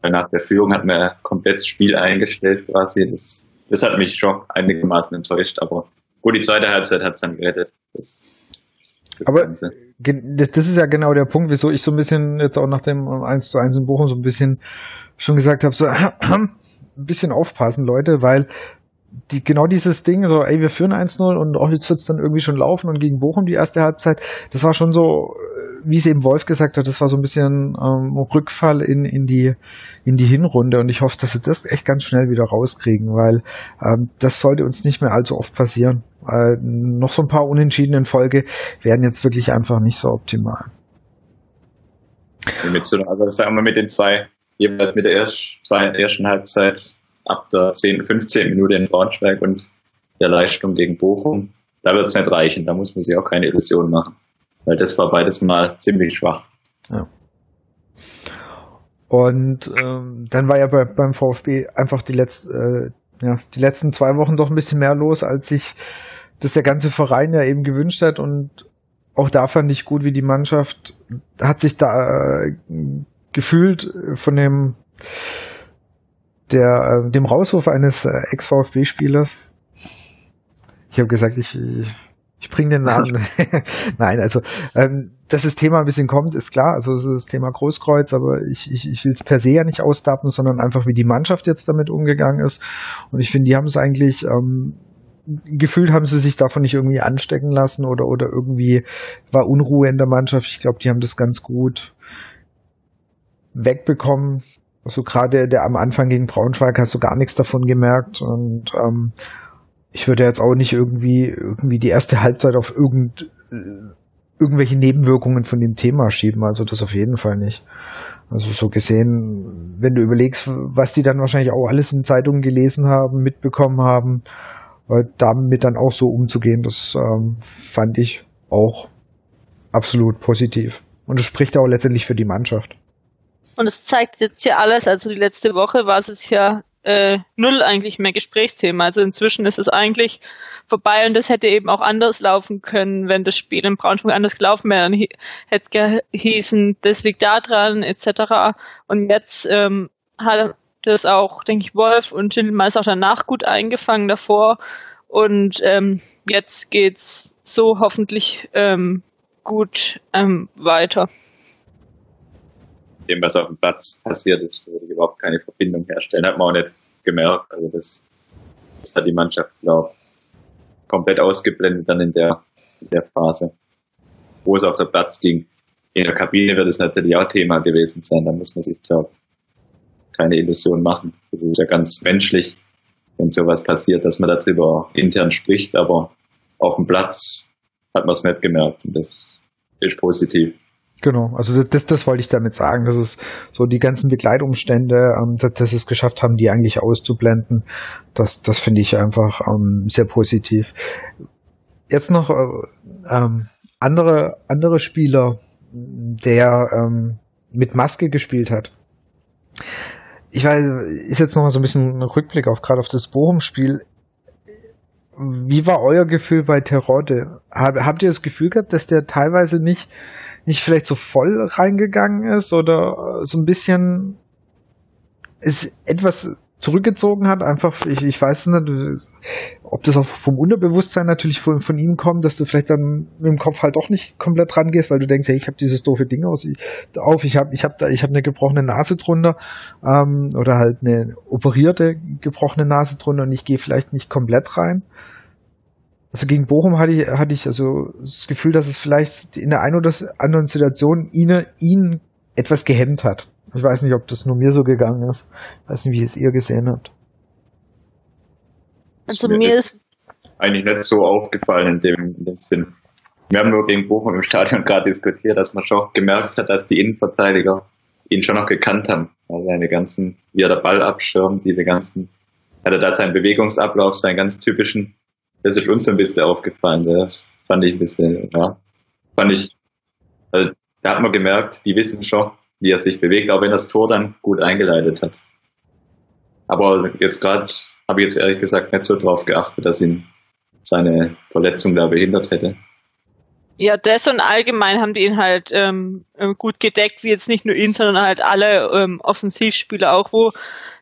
Weil nach der Führung hat man komplett das Spiel eingestellt quasi. Das, das hat mich schon einigermaßen enttäuscht, aber gut, die zweite Halbzeit hat es dann gerettet. Das, das aber Ganze. Das, das ist ja genau der Punkt, wieso ich so ein bisschen jetzt auch nach dem 1 zu 1 in Bochum so ein bisschen schon gesagt habe, so ein bisschen aufpassen, Leute, weil die, genau dieses Ding, so, ey, wir führen 1-0 und auch jetzt wird's dann irgendwie schon laufen und gegen Bochum die erste Halbzeit, das war schon so, äh, wie es eben Wolf gesagt hat, das war so ein bisschen ähm, Rückfall in, in, die, in die Hinrunde und ich hoffe, dass sie das echt ganz schnell wieder rauskriegen, weil ähm, das sollte uns nicht mehr allzu oft passieren. Äh, noch so ein paar Unentschieden in Folge werden jetzt wirklich einfach nicht so optimal. Also sagen wir mit den zwei, jeweils mit der ersten, zwei, ersten Halbzeit ab der 10, 15 Minute in Braunschweig und der Leistung gegen Bochum, da wird es nicht reichen. Da muss man sich auch keine Illusionen machen. Weil das war beides mal ziemlich schwach. Ja. Und ähm, dann war ja bei, beim VfB einfach die, letzt, äh, ja, die letzten zwei Wochen doch ein bisschen mehr los, als sich das der ganze Verein ja eben gewünscht hat. Und auch da fand ich gut, wie die Mannschaft hat sich da äh, gefühlt von dem der, äh, dem Rauswurf eines äh, Ex-VfB-Spielers. Ich habe gesagt, ich, ich, ich bringe den Namen. Nein, also ähm, dass das Thema ein bisschen kommt, ist klar. Also das, ist das Thema Großkreuz, aber ich, ich, ich will es per se ja nicht ausdappen, sondern einfach, wie die Mannschaft jetzt damit umgegangen ist. Und ich finde, die haben es eigentlich ähm, gefühlt haben sie sich davon nicht irgendwie anstecken lassen oder oder irgendwie war Unruhe in der Mannschaft. Ich glaube, die haben das ganz gut wegbekommen. Also gerade der am Anfang gegen Braunschweig hast du gar nichts davon gemerkt und ähm, ich würde jetzt auch nicht irgendwie irgendwie die erste Halbzeit auf irgend, irgendwelche Nebenwirkungen von dem Thema schieben. Also das auf jeden Fall nicht. Also so gesehen, wenn du überlegst, was die dann wahrscheinlich auch alles in Zeitungen gelesen haben, mitbekommen haben, äh, damit dann auch so umzugehen, das ähm, fand ich auch absolut positiv. Und es spricht auch letztendlich für die Mannschaft. Und es zeigt jetzt ja alles, also die letzte Woche war es ja äh, null eigentlich mehr Gesprächsthema. Also inzwischen ist es eigentlich vorbei und das hätte eben auch anders laufen können, wenn das Spiel in Braunschweig anders gelaufen wäre. Dann hätte es gehießen, das liegt da dran, etc. Und jetzt ähm, hat das auch, denke ich, Wolf und Schindelmann ist auch danach gut eingefangen davor. Und ähm, jetzt geht's so hoffentlich ähm, gut ähm, weiter dem, was auf dem Platz passiert ist, würde ich überhaupt keine Verbindung herstellen. Hat man auch nicht gemerkt. Also das, das hat die Mannschaft, glaube ich, komplett ausgeblendet dann in der, in der Phase, wo es auf der Platz ging. In der Kabine wird es natürlich auch Thema gewesen sein. Da muss man sich, glaube keine Illusion machen. Das ist ja ganz menschlich, wenn sowas passiert, dass man darüber intern spricht, aber auf dem Platz hat man es nicht gemerkt und das ist positiv. Genau, also das, das wollte ich damit sagen, dass es so die ganzen Begleitumstände, ähm, dass, dass es geschafft haben, die eigentlich auszublenden, das, das finde ich einfach ähm, sehr positiv. Jetzt noch äh, ähm, andere, andere Spieler, der ähm, mit Maske gespielt hat. Ich weiß, ist jetzt noch mal so ein bisschen ein Rückblick auf gerade auf das Bochum-Spiel. Wie war euer Gefühl bei Terodde? Hab, habt ihr das Gefühl gehabt, dass der teilweise nicht nicht vielleicht so voll reingegangen ist oder so ein bisschen ist etwas zurückgezogen hat, einfach, ich, ich weiß nicht, ob das auch vom Unterbewusstsein natürlich von, von ihm kommt, dass du vielleicht dann mit dem Kopf halt doch nicht komplett rangehst, weil du denkst, hey, ich habe dieses doofe Ding aus, ich, auf, ich habe ich hab habe eine gebrochene Nase drunter ähm, oder halt eine operierte gebrochene Nase drunter und ich gehe vielleicht nicht komplett rein. Also gegen Bochum hatte ich, hatte ich also das Gefühl, dass es vielleicht in der einen oder anderen Situation ihn, ihn etwas gehemmt hat. Ich weiß nicht, ob das nur mir so gegangen ist. Ich weiß nicht, wie es ihr gesehen habt. Also mir, ist eigentlich nicht so aufgefallen in dem, in dem Sinn. Wir haben nur gegen Bochum im Stadion gerade diskutiert, dass man schon gemerkt hat, dass die Innenverteidiger ihn schon noch gekannt haben. Also seine ganzen, wie er der Ball abschirmt, diese ganzen, hat er da seinen Bewegungsablauf, seinen ganz typischen das ist uns ein bisschen aufgefallen. Das fand ich ein bisschen, ja, fand ich, also, da hat man gemerkt, die wissen schon, wie er sich bewegt, auch wenn das Tor dann gut eingeleitet hat. Aber jetzt gerade habe ich jetzt ehrlich gesagt nicht so drauf geachtet, dass ihn seine Verletzung da behindert hätte. Ja, das und allgemein haben die ihn halt ähm, gut gedeckt, wie jetzt nicht nur ihn, sondern halt alle ähm, Offensivspieler auch, wo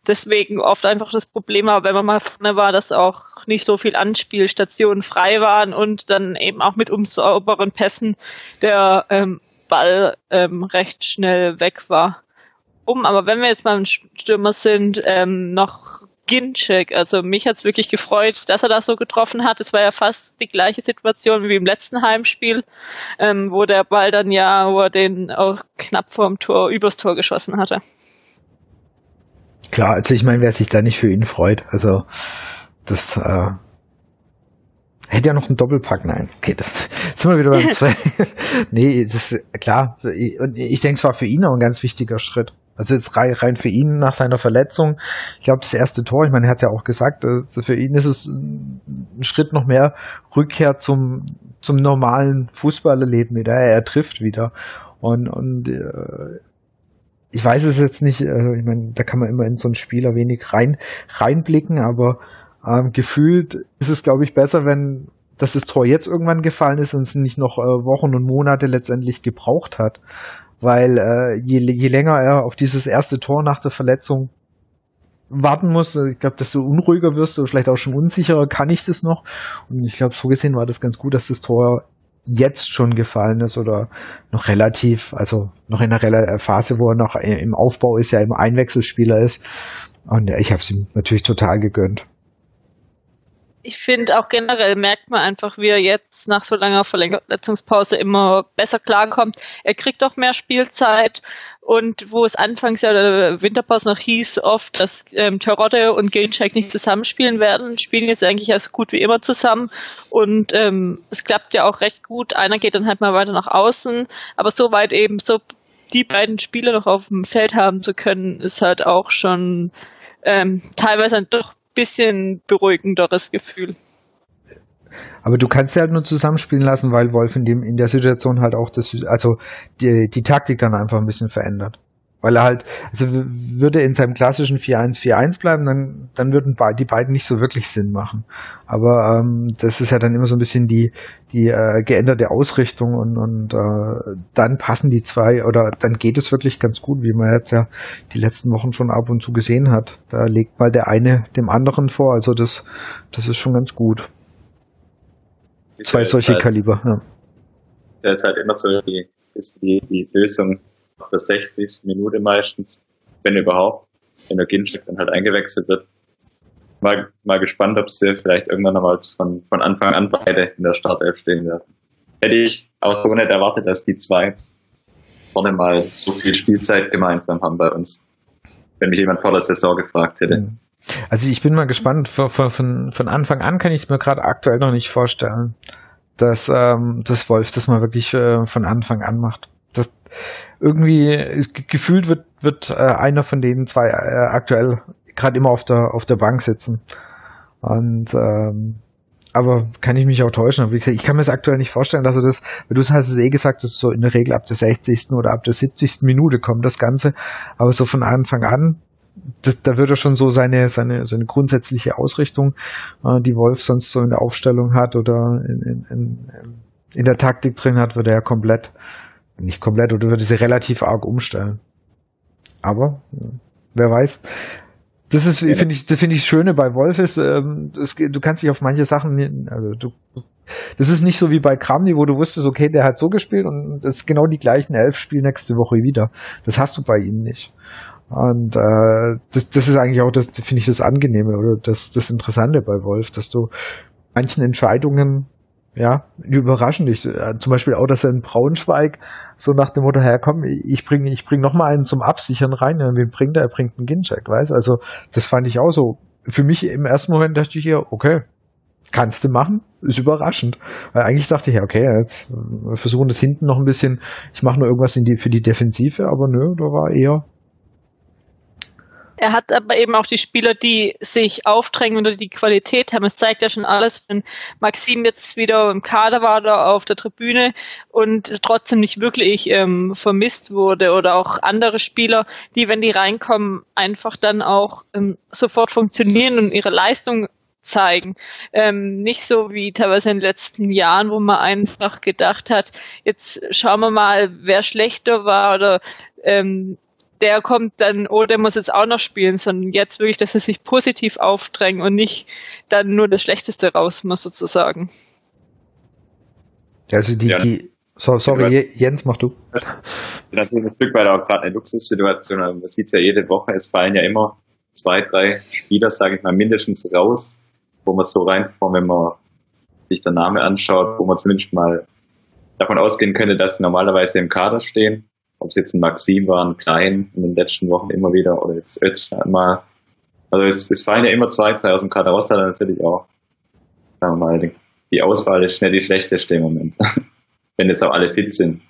deswegen oft einfach das Problem war, wenn man mal vorne war, dass auch nicht so viel Anspielstationen frei waren und dann eben auch mit unsauberen Pässen der ähm, Ball ähm, recht schnell weg war. Um, aber wenn wir jetzt beim Stürmer sind, ähm, noch Ginczek. Also mich hat's wirklich gefreut, dass er das so getroffen hat. Es war ja fast die gleiche Situation wie im letzten Heimspiel, ähm, wo der Ball dann ja, wo er den auch knapp vorm Tor, übers Tor geschossen hatte. Klar, also ich meine, wer sich da nicht für ihn freut, also das äh, hätte ja noch einen Doppelpack, nein, okay, das sind wir wieder beim zwei. nee, das ist klar. Und ich denke, es war für ihn auch ein ganz wichtiger Schritt. Also jetzt rein für ihn nach seiner Verletzung. Ich glaube, das erste Tor, ich meine, er hat ja auch gesagt, äh, für ihn ist es ein Schritt noch mehr Rückkehr zum, zum normalen Fußballerleben wieder. Er trifft wieder. Und, und äh, ich weiß es jetzt nicht, also ich meine, da kann man immer in so ein Spieler wenig rein, reinblicken, aber ähm, gefühlt ist es, glaube ich, besser, wenn dass das Tor jetzt irgendwann gefallen ist und es nicht noch äh, Wochen und Monate letztendlich gebraucht hat weil äh, je, je länger er auf dieses erste Tor nach der Verletzung warten muss, äh, ich glaube, desto unruhiger wirst du, vielleicht auch schon unsicherer, kann ich das noch? Und ich glaube, so gesehen war das ganz gut, dass das Tor jetzt schon gefallen ist oder noch relativ, also noch in einer Phase, wo er noch im Aufbau ist, ja im Einwechselspieler ist. Und ja, ich habe es ihm natürlich total gegönnt ich finde auch generell merkt man einfach, wie er jetzt nach so langer Verletzungspause immer besser klarkommt. Er kriegt auch mehr Spielzeit und wo es anfangs ja der Winterpause noch hieß, oft, dass ähm, Terodde und Gaincheck nicht zusammenspielen werden, spielen jetzt eigentlich als gut wie immer zusammen und ähm, es klappt ja auch recht gut. Einer geht dann halt mal weiter nach außen, aber so weit eben so die beiden Spieler noch auf dem Feld haben zu können, ist halt auch schon ähm, teilweise doch bisschen beruhigenderes Gefühl. Aber du kannst ja halt nur zusammenspielen lassen, weil Wolf in dem in der Situation halt auch das, also die, die Taktik dann einfach ein bisschen verändert. Weil er halt, also würde in seinem klassischen 4-1-4-1 bleiben, dann, dann würden die beiden nicht so wirklich Sinn machen. Aber ähm, das ist ja dann immer so ein bisschen die, die äh, geänderte Ausrichtung und, und äh, dann passen die zwei oder dann geht es wirklich ganz gut, wie man jetzt ja die letzten Wochen schon ab und zu gesehen hat. Da legt mal der eine dem anderen vor, also das, das ist schon ganz gut. Zwei solche halt, Kaliber, ja. Der ist halt immer so die, ist die, die Lösung für 60 Minuten meistens, wenn überhaupt, wenn der Ginchek dann halt eingewechselt wird. Mal, mal gespannt, ob sie vielleicht irgendwann nochmal von, von Anfang an beide in der Startelf stehen werden. Hätte ich auch so nicht erwartet, dass die zwei vorne mal so viel Spielzeit gemeinsam haben bei uns. Wenn mich jemand vor der Saison gefragt hätte. Mhm. Also ich bin mal gespannt, von, von, von Anfang an kann ich es mir gerade aktuell noch nicht vorstellen. dass, ähm, dass Wolf das mal wirklich äh, von Anfang an macht. Irgendwie ist, gefühlt wird, wird äh, einer von den zwei äh, aktuell gerade immer auf der auf der Bank sitzen. Und ähm, aber kann ich mich auch täuschen. Aber wie gesagt, ich kann mir das aktuell nicht vorstellen, dass er das, weil du hast es eh gesagt, dass so in der Regel ab der 60. oder ab der 70. Minute kommt das Ganze. Aber so von Anfang an, das, da wird er schon so seine, seine, seine grundsätzliche Ausrichtung, äh, die Wolf sonst so in der Aufstellung hat oder in, in, in, in der Taktik drin hat, wird er ja komplett, nicht komplett, oder würde sie relativ arg umstellen. Aber, wer weiß. Das ist, ja. finde ich, das finde ich das Schöne bei Wolf ist, ähm, das, du kannst dich auf manche Sachen, also du, das ist nicht so wie bei Kramni, wo du wusstest, okay, der hat so gespielt und das ist genau die gleichen elf Spiele nächste Woche wieder. Das hast du bei ihm nicht. Und äh, das, das ist eigentlich auch das, finde ich, das Angenehme oder das, das Interessante bei Wolf, dass du manchen Entscheidungen ja, überraschend. Ich, äh, zum Beispiel auch, dass er in Braunschweig so nach dem Motto, her, komm, ich bringe ich bring noch mal einen zum Absichern rein. Ja, wen bringt er? Er bringt einen Gincheck, weißt Also das fand ich auch so. Für mich im ersten Moment dachte ich hier, okay, kannst du machen, ist überraschend. Weil eigentlich dachte ich, ja, okay, jetzt wir versuchen das hinten noch ein bisschen, ich mache nur irgendwas in die, für die Defensive, aber nö, da war eher er hat aber eben auch die Spieler, die sich aufdrängen oder die Qualität haben. Es zeigt ja schon alles, wenn Maxim jetzt wieder im Kader war oder auf der Tribüne und trotzdem nicht wirklich ähm, vermisst wurde oder auch andere Spieler, die, wenn die reinkommen, einfach dann auch ähm, sofort funktionieren und ihre Leistung zeigen. Ähm, nicht so wie teilweise in den letzten Jahren, wo man einfach gedacht hat, jetzt schauen wir mal, wer schlechter war oder ähm, der kommt dann, oh, der muss jetzt auch noch spielen, sondern jetzt wirklich, dass sie sich positiv aufdrängen und nicht dann nur das Schlechteste raus muss, sozusagen. Also die, ja. die, so, sorry, Jens, mach du. Natürlich ein Stück weit auch gerade eine Luxussituation. Man sieht es ja jede Woche, es fallen ja immer zwei, drei Spieler, sage ich mal, mindestens raus, wo man so reinkommt, wenn man sich der Name anschaut, wo man zumindest mal davon ausgehen könnte, dass sie normalerweise im Kader stehen ob es jetzt ein Maxim war, ein Klein in den letzten Wochen immer wieder oder jetzt Ötsch mal. Also es, es fallen ja immer zwei, drei aus dem Kader raus, dann natürlich auch. Sagen wir mal, die Auswahl ist nicht die schlechteste im Moment. Wenn jetzt auch alle fit sind.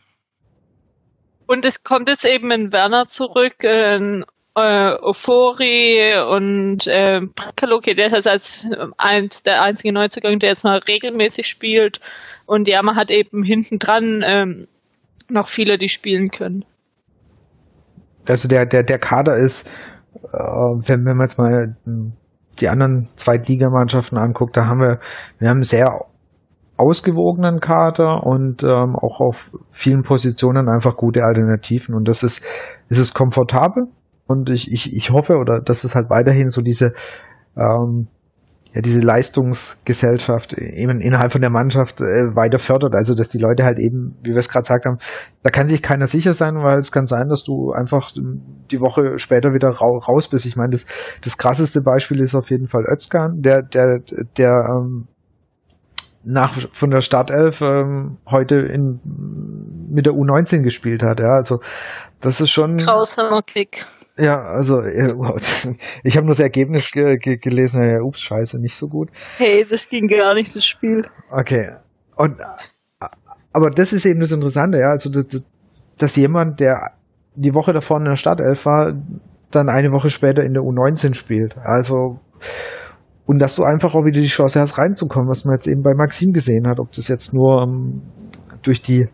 Und es kommt jetzt eben in Werner zurück, in äh, Ofori und äh, Prakaloki, der ist also als eins der einzige Neuzugang, der jetzt mal regelmäßig spielt. Und ja, man hat eben hinten dran ähm, noch viele, die spielen können. Also der, der, der Kader ist, äh, wenn, wenn man jetzt mal die anderen Zweitligamannschaften anguckt, da haben wir, wir haben sehr ausgewogenen Kader und ähm, auch auf vielen Positionen einfach gute Alternativen und das ist, ist es komfortabel und ich, ich, ich hoffe oder dass es halt weiterhin so diese ähm, ja, diese Leistungsgesellschaft eben innerhalb von der Mannschaft äh, weiter fördert. Also dass die Leute halt eben, wie wir es gerade gesagt haben, da kann sich keiner sicher sein, weil es kann sein, dass du einfach die Woche später wieder ra raus bist. Ich meine, das, das krasseste Beispiel ist auf jeden Fall Özkan, der, der, der ähm, nach von der Startelf ähm, heute in, mit der U19 gespielt hat. Ja, also das ist schon. Grausamer Kick. Ja, also ich habe nur das Ergebnis ge ge gelesen, ja, ups, scheiße, nicht so gut. Hey, das ging gar nicht, das Spiel. Okay. Und aber das ist eben das Interessante, ja, also dass, dass jemand, der die Woche davor in der Startelf war, dann eine Woche später in der U19 spielt. Also und dass du einfach auch wieder die Chance hast reinzukommen, was man jetzt eben bei Maxim gesehen hat, ob das jetzt nur um, ähm, durch die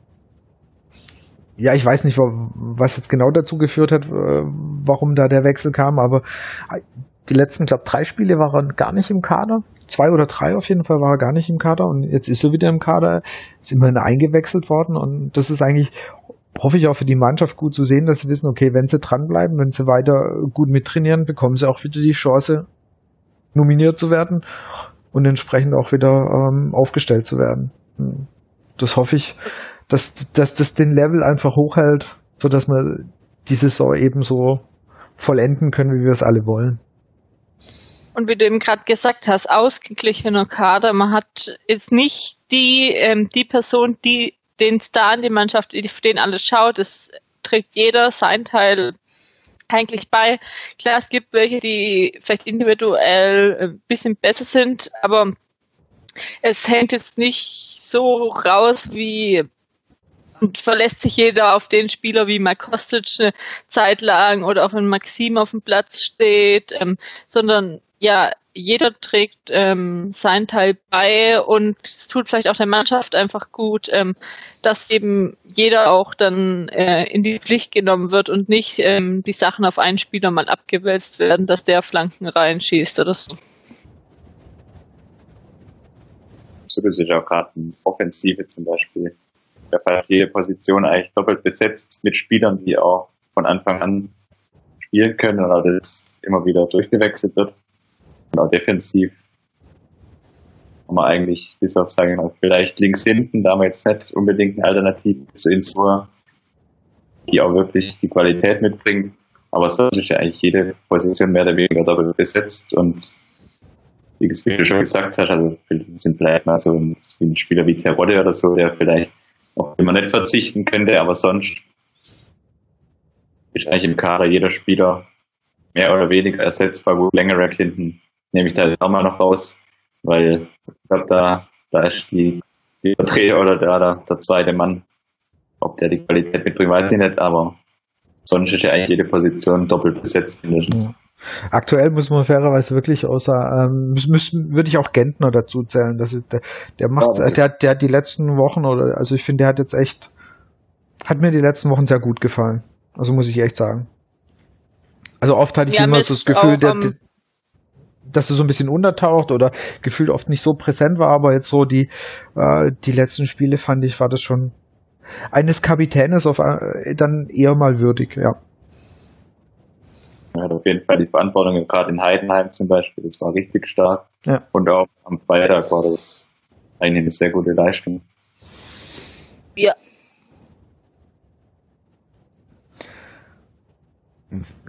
ja, ich weiß nicht, was jetzt genau dazu geführt hat, äh, warum da der Wechsel kam, aber die letzten, glaube drei Spiele war er gar nicht im Kader. Zwei oder drei auf jeden Fall war er gar nicht im Kader und jetzt ist er wieder im Kader, ist immerhin eingewechselt worden und das ist eigentlich, hoffe ich auch für die Mannschaft gut zu sehen, dass sie wissen, okay, wenn sie dranbleiben, wenn sie weiter gut mittrainieren, bekommen sie auch wieder die Chance, nominiert zu werden und entsprechend auch wieder ähm, aufgestellt zu werden. Hm. Das hoffe ich, dass, dass das den Level einfach hochhält, so dass wir die Saison eben so vollenden können, wie wir es alle wollen. Und wie du eben gerade gesagt hast, ausgeglichener Kader. Man hat jetzt nicht die, ähm, die Person, die den Star in die Mannschaft, auf den alles schaut. Es trägt jeder sein Teil eigentlich bei. Klar, es gibt welche, die vielleicht individuell ein bisschen besser sind, aber Es hängt jetzt nicht so raus wie und verlässt sich jeder auf den Spieler wie Mark Kostic eine Zeit lang oder auch wenn Maxim auf dem Platz steht, ähm, sondern ja, jeder trägt ähm, sein Teil bei und es tut vielleicht auch der Mannschaft einfach gut, ähm, dass eben jeder auch dann äh, in die Pflicht genommen wird und nicht ähm, die Sachen auf einen Spieler mal abgewälzt werden, dass der Flanken reinschießt oder so. Das ist auch gerade in Offensive zum Beispiel. Der Fall jede Position eigentlich doppelt besetzt mit Spielern, die auch von Anfang an spielen können oder das immer wieder durchgewechselt wird und auch defensiv haben wir eigentlich, bis auf sagen wir vielleicht links hinten, damals nicht unbedingt eine Alternative zu Insur, die auch wirklich die Qualität mitbringt. Aber sonst ist ja eigentlich jede Position mehr oder weniger doppelt besetzt und wie du schon gesagt hast, also sind vielleicht mal so ein, ein Spieler wie Terodde oder so, der vielleicht auch immer nicht verzichten könnte, aber sonst ist eigentlich im Kader jeder Spieler mehr oder weniger ersetzbar, wo längere hinten nehme ich da auch mal noch raus, weil ich glaube, da, da ist die, die Vertreter oder der, der, der zweite Mann. Ob der die Qualität mitbringt, weiß ich nicht, aber sonst ist ja eigentlich jede Position doppelt besetzt mindestens. Ja. Aktuell muss man fairerweise wirklich außer, ähm, müssen, würde ich auch Gentner dazu zählen. Das ist, der, der macht, ja, der, der hat die letzten Wochen oder, also ich finde, der hat jetzt echt, hat mir die letzten Wochen sehr gut gefallen. Also muss ich echt sagen. Also oft hatte ich ja, immer so das Gefühl, der, der, dass er so ein bisschen untertaucht oder gefühlt oft nicht so präsent war, aber jetzt so die, äh, die letzten Spiele fand ich, war das schon eines Kapitänes auf, äh, dann eher mal würdig, ja. Er hat auf jeden Fall die Verantwortung, gerade in Heidenheim zum Beispiel, das war richtig stark. Ja. Und auch am Freitag war das eigentlich eine sehr gute Leistung. Ja,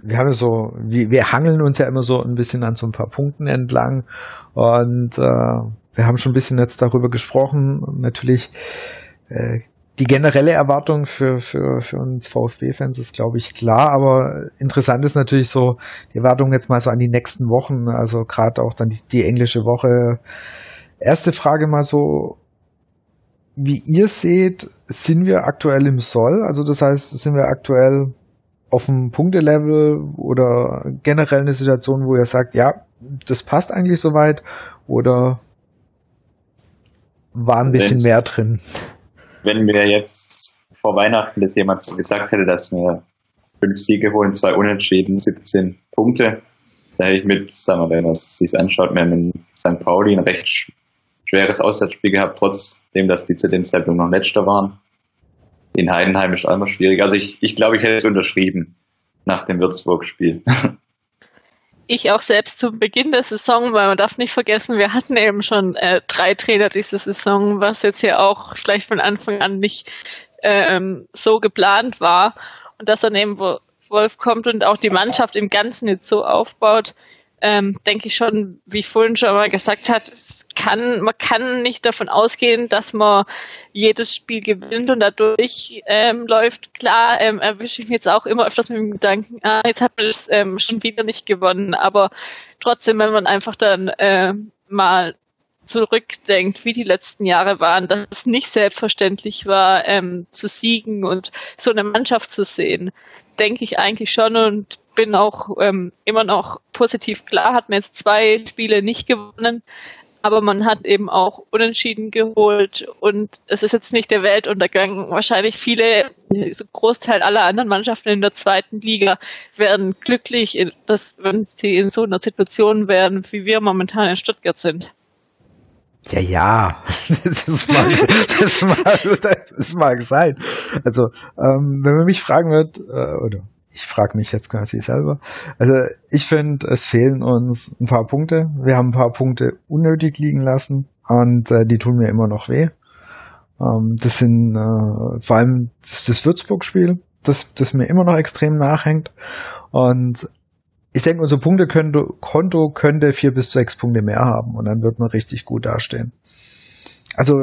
wir haben so, wir, wir hangeln uns ja immer so ein bisschen an so ein paar Punkten entlang und äh, wir haben schon ein bisschen jetzt darüber gesprochen. Natürlich äh, die generelle Erwartung für, für, für uns VfB-Fans ist, glaube ich, klar, aber interessant ist natürlich so die Erwartung jetzt mal so an die nächsten Wochen, also gerade auch dann die, die englische Woche. Erste Frage mal so, wie ihr seht, sind wir aktuell im Soll? Also das heißt, sind wir aktuell auf dem Punktelevel oder generell eine Situation, wo ihr sagt, ja, das passt eigentlich soweit oder war ein bisschen mehr drin? Wenn mir jetzt vor Weihnachten das jemand so gesagt hätte, dass wir fünf Siege holen, zwei Unentschieden, 17 Punkte, da hätte ich mit, sagen wir, wenn man es sich anschaut, wir haben in St. Pauli ein recht schweres Auswärtsspiel gehabt, trotzdem, dass die zu dem Zeitpunkt noch letzter waren in Heidenheim ist auch immer schwierig. Also ich, ich glaube, ich hätte es unterschrieben nach dem Würzburg-Spiel. Ich auch selbst zu Beginn der Saison, weil man darf nicht vergessen, wir hatten eben schon äh, drei Trainer diese Saison, was jetzt ja auch vielleicht von Anfang an nicht ähm, so geplant war. Und dass dann eben Wolf kommt und auch die Mannschaft im Ganzen jetzt so aufbaut, ähm, denke ich schon, wie ich vorhin schon mal gesagt hat, es kann, man kann nicht davon ausgehen, dass man jedes Spiel gewinnt und dadurch ähm, läuft. Klar, ähm, erwische ich mich jetzt auch immer öfters mit dem Gedanken, ah, jetzt hat man es ähm, schon wieder nicht gewonnen, aber trotzdem, wenn man einfach dann äh, mal zurückdenkt, wie die letzten Jahre waren, dass es nicht selbstverständlich war, ähm, zu siegen und so eine Mannschaft zu sehen, denke ich eigentlich schon und bin auch ähm, immer noch positiv klar, hat mir jetzt zwei Spiele nicht gewonnen, aber man hat eben auch unentschieden geholt und es ist jetzt nicht der Weltuntergang. Wahrscheinlich viele, so Großteil aller anderen Mannschaften in der zweiten Liga wären glücklich, dass, wenn sie in so einer Situation wären, wie wir momentan in Stuttgart sind. Ja, ja, das mag, das mag, das mag sein. Also, ähm, wenn man mich fragen wird, äh, oder ich frage mich jetzt quasi selber. Also ich finde, es fehlen uns ein paar Punkte. Wir haben ein paar Punkte unnötig liegen lassen und äh, die tun mir immer noch weh. Ähm, das sind äh, vor allem das, das Würzburg-Spiel, das, das mir immer noch extrem nachhängt. Und ich denke, unser Punktekonto könnte vier bis sechs Punkte mehr haben und dann wird man richtig gut dastehen. Also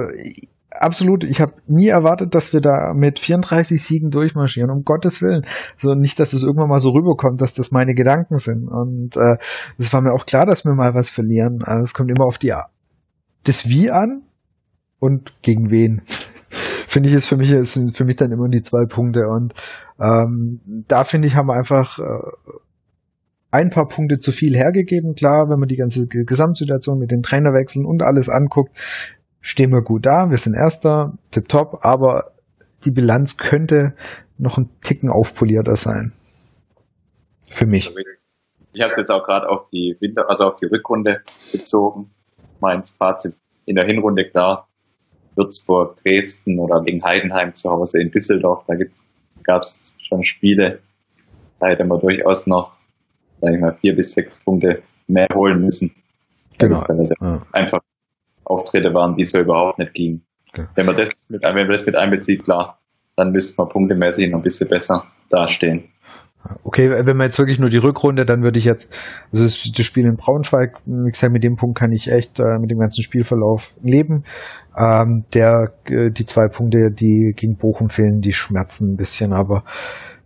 absolut, ich habe nie erwartet, dass wir da mit 34 Siegen durchmarschieren, um Gottes Willen. So nicht, dass es irgendwann mal so rüberkommt, dass das meine Gedanken sind. Und äh, es war mir auch klar, dass wir mal was verlieren. Also es kommt immer auf die das Wie an und gegen wen. finde ich, ist für mich, sind für mich dann immer die zwei Punkte. Und ähm, da finde ich, haben wir einfach äh, ein paar Punkte zu viel hergegeben. Klar, wenn man die ganze Gesamtsituation mit den Trainerwechseln und alles anguckt, stehen wir gut da. Wir sind Erster, tipptopp, aber die Bilanz könnte noch ein Ticken aufpolierter sein. Für mich. Also ich habe es jetzt auch gerade auf die Winter, also auf die Rückrunde bezogen. Mein Fazit in der Hinrunde klar. Würzburg, Dresden oder gegen Heidenheim zu Hause in Düsseldorf, da gab es schon Spiele, da hätte man durchaus noch, sag ich mal, vier bis sechs Punkte mehr holen müssen. Genau. Also ja. Einfach Auftritte waren, die so überhaupt nicht gingen. Okay. Wenn man das mit, wenn man das mit einbezieht, klar, dann müsste man punktemäßig noch ein bisschen besser dastehen. Okay, wenn man jetzt wirklich nur die Rückrunde, dann würde ich jetzt, also das, das, Spiel in Braunschweig, wie gesagt, mit dem Punkt kann ich echt äh, mit dem ganzen Spielverlauf leben. Ähm, der, äh, die zwei Punkte, die gegen Bochum fehlen, die schmerzen ein bisschen, aber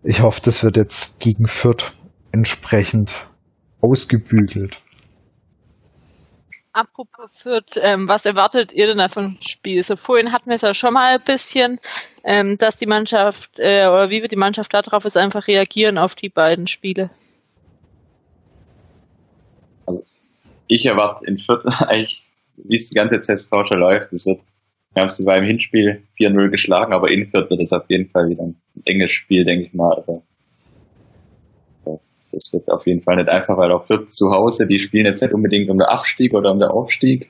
ich hoffe, das wird jetzt gegen Fürth entsprechend ausgebügelt. Apropos Fürth, ähm, was erwartet ihr denn davon Spiel? So vorhin hatten wir es ja schon mal ein bisschen, ähm, dass die Mannschaft äh, oder wie wird die Mannschaft darauf jetzt einfach reagieren auf die beiden Spiele? Also ich erwarte in Fürth eigentlich, wie es die ganze CSV schon läuft, es wird, wir haben es zwar im Hinspiel 4-0 geschlagen, aber in Fürth wird es auf jeden Fall wieder ein enges Spiel, denke ich mal. Also das wird auf jeden Fall nicht einfach, weil auch Fürth zu Hause, die spielen jetzt nicht unbedingt um den Abstieg oder um den Aufstieg.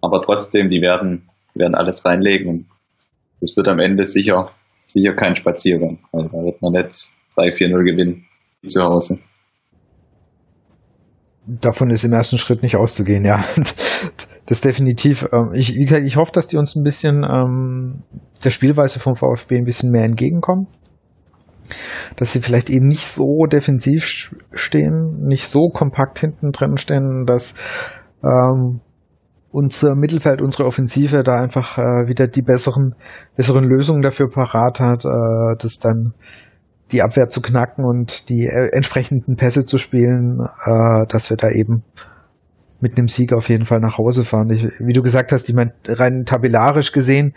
Aber trotzdem, die werden, werden alles reinlegen und das wird am Ende sicher, sicher kein Spaziergang. Also da wird man nicht 3-4-0 gewinnen zu Hause. Davon ist im ersten Schritt nicht auszugehen, ja. Das definitiv. Ähm, ich, wie gesagt, ich hoffe, dass die uns ein bisschen ähm, der Spielweise vom VfB ein bisschen mehr entgegenkommen dass sie vielleicht eben nicht so defensiv stehen, nicht so kompakt hinten drin stehen, dass ähm, unser Mittelfeld, unsere Offensive da einfach äh, wieder die besseren, besseren Lösungen dafür parat hat, äh, das dann die Abwehr zu knacken und die äh, entsprechenden Pässe zu spielen, äh, dass wir da eben mit einem Sieg auf jeden Fall nach Hause fahren. Ich, wie du gesagt hast, ich meine, rein tabellarisch gesehen,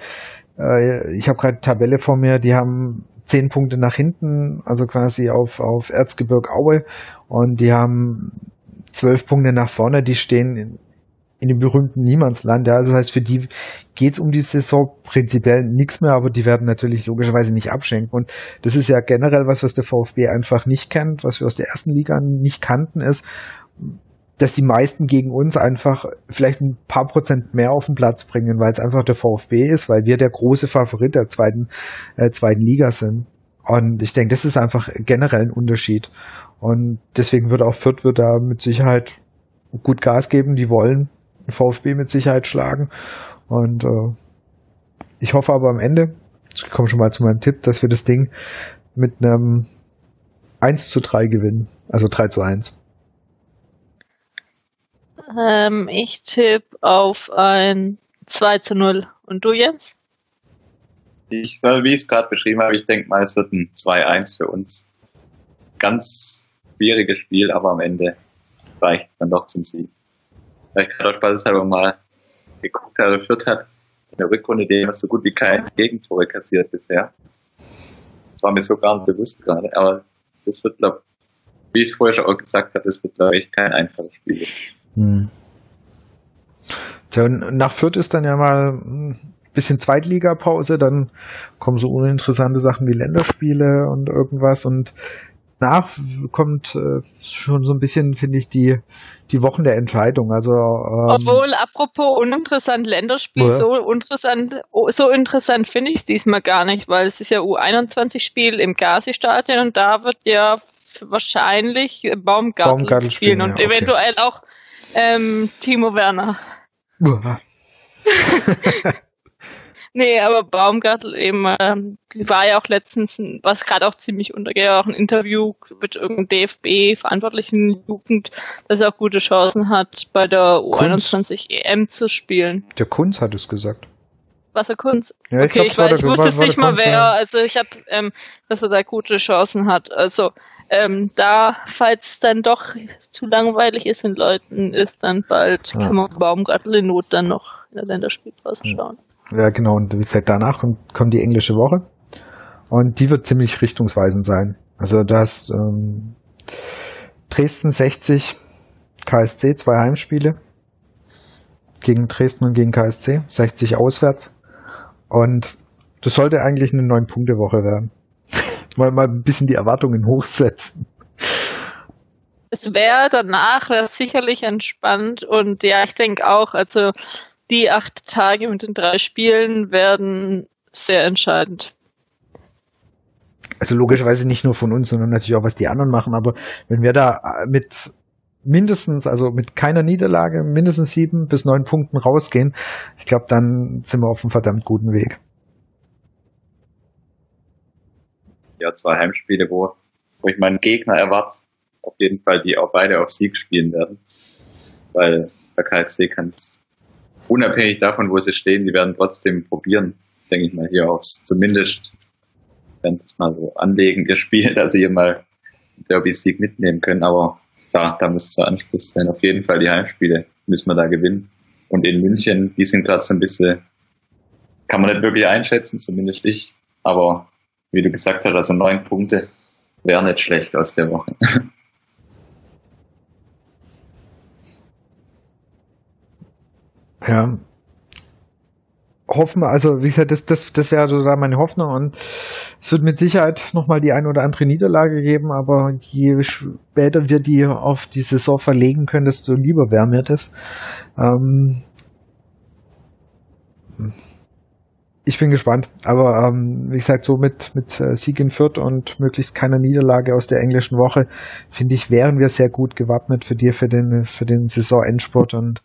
äh, ich habe gerade Tabelle vor mir, die haben zehn Punkte nach hinten, also quasi auf, auf Erzgebirg Aue und die haben zwölf Punkte nach vorne, die stehen in, in dem berühmten Niemandsland. Ja, also das heißt, für die geht's um die Saison prinzipiell nichts mehr, aber die werden natürlich logischerweise nicht abschenken. Und das ist ja generell was, was der VfB einfach nicht kennt, was wir aus der ersten Liga nicht kannten, ist, dass die meisten gegen uns einfach vielleicht ein paar Prozent mehr auf den Platz bringen, weil es einfach der VfB ist, weil wir der große Favorit der zweiten, äh, zweiten Liga sind. Und ich denke, das ist einfach generell ein Unterschied. Und deswegen wird auch Fürth wird da mit Sicherheit gut Gas geben. Die wollen VfB mit Sicherheit schlagen. Und äh, ich hoffe aber am Ende, ich komme schon mal zu meinem Tipp, dass wir das Ding mit einem 1 zu 3 gewinnen. Also 3 zu 1. Ähm, ich tippe auf ein 2 zu 0. Und du, Jens? Ich, wie ich es gerade beschrieben habe, ich denke mal, es wird ein 2-1 für uns. Ganz schwieriges Spiel, aber am Ende reicht es dann doch zum Sieg. Weil ich gerade spaßeshalber mal geguckt habe, Fürth hat in der Rückrunde die so gut wie keine Gegentore kassiert bisher. Das war mir so gar nicht bewusst gerade, aber das wird, glaube wie ich es vorher schon auch gesagt habe, das wird, glaube ich, kein einfaches Spiel. Hm. Tja, nach Fürth ist dann ja mal ein bisschen Zweitligapause, dann kommen so uninteressante Sachen wie Länderspiele und irgendwas und nach kommt äh, schon so ein bisschen, finde ich, die, die Wochen der Entscheidung. Also, ähm, Obwohl, apropos uninteressant Länderspiel, ja. so interessant, so interessant finde ich es diesmal gar nicht, weil es ist ja U21-Spiel im Gazi-Stadion und da wird ja wahrscheinlich Baumgartel, Baumgartel spielen, spielen und ja, eventuell okay. auch ähm, Timo Werner. nee, aber Baumgartel eben ähm, war ja auch letztens, was gerade auch ziemlich untergeht, auch ein Interview mit irgendeinem DFB-verantwortlichen Jugend, dass er auch gute Chancen hat, bei der U21 EM zu spielen. Der Kunz hat es gesagt. Was er Kunz? Ja, ich okay, ich, weiß, ich wusste es nicht mal wer. Also ich habe, ähm, dass er da gute Chancen hat. Also ähm, da, falls es dann doch zu langweilig ist in Leuten, ist dann bald, ja. kann man Baumgartel in Not dann noch in der Länderspielpause schauen. Ja, genau. Und wie gesagt, danach kommt, kommt die englische Woche. Und die wird ziemlich richtungsweisend sein. Also da ist ähm, Dresden 60, KSC, zwei Heimspiele. Gegen Dresden und gegen KSC, 60 auswärts. Und das sollte eigentlich eine neun Punkte Woche werden. Mal, mal ein bisschen die Erwartungen hochsetzen. Es wäre danach wär sicherlich entspannt und ja, ich denke auch, also die acht Tage mit den drei Spielen werden sehr entscheidend. Also logischerweise nicht nur von uns, sondern natürlich auch, was die anderen machen. Aber wenn wir da mit mindestens, also mit keiner Niederlage, mindestens sieben bis neun Punkten rausgehen, ich glaube, dann sind wir auf einem verdammt guten Weg. Ja, zwei Heimspiele, wo, wo ich meinen Gegner erwarte, auf jeden Fall, die auch beide auf Sieg spielen werden. Weil bei KSC kann es unabhängig davon, wo sie stehen, die werden trotzdem probieren, denke ich mal, hier aufs, zumindest, wenn sie es mal so anlegen, ihr Spiel, dass sie hier mal Derby-Sieg mitnehmen können, aber da, da muss der Anspruch sein. Auf jeden Fall die Heimspiele müssen wir da gewinnen. Und in München, die sind gerade so ein bisschen, kann man nicht wirklich einschätzen, zumindest ich. Aber wie du gesagt hast, also neun Punkte wäre nicht schlecht aus der Woche. Ja. Hoffen, also wie gesagt, das, das, das wäre so da meine Hoffnung und es wird mit Sicherheit nochmal die ein oder andere Niederlage geben, aber je später wir die auf die Saison verlegen können, desto lieber wäre mir das. Ähm ich bin gespannt, aber ähm, wie gesagt, so mit, mit äh, Sieg in Fürth und möglichst keiner Niederlage aus der englischen Woche, finde ich, wären wir sehr gut gewappnet für dir für den, für den Saisonendsport und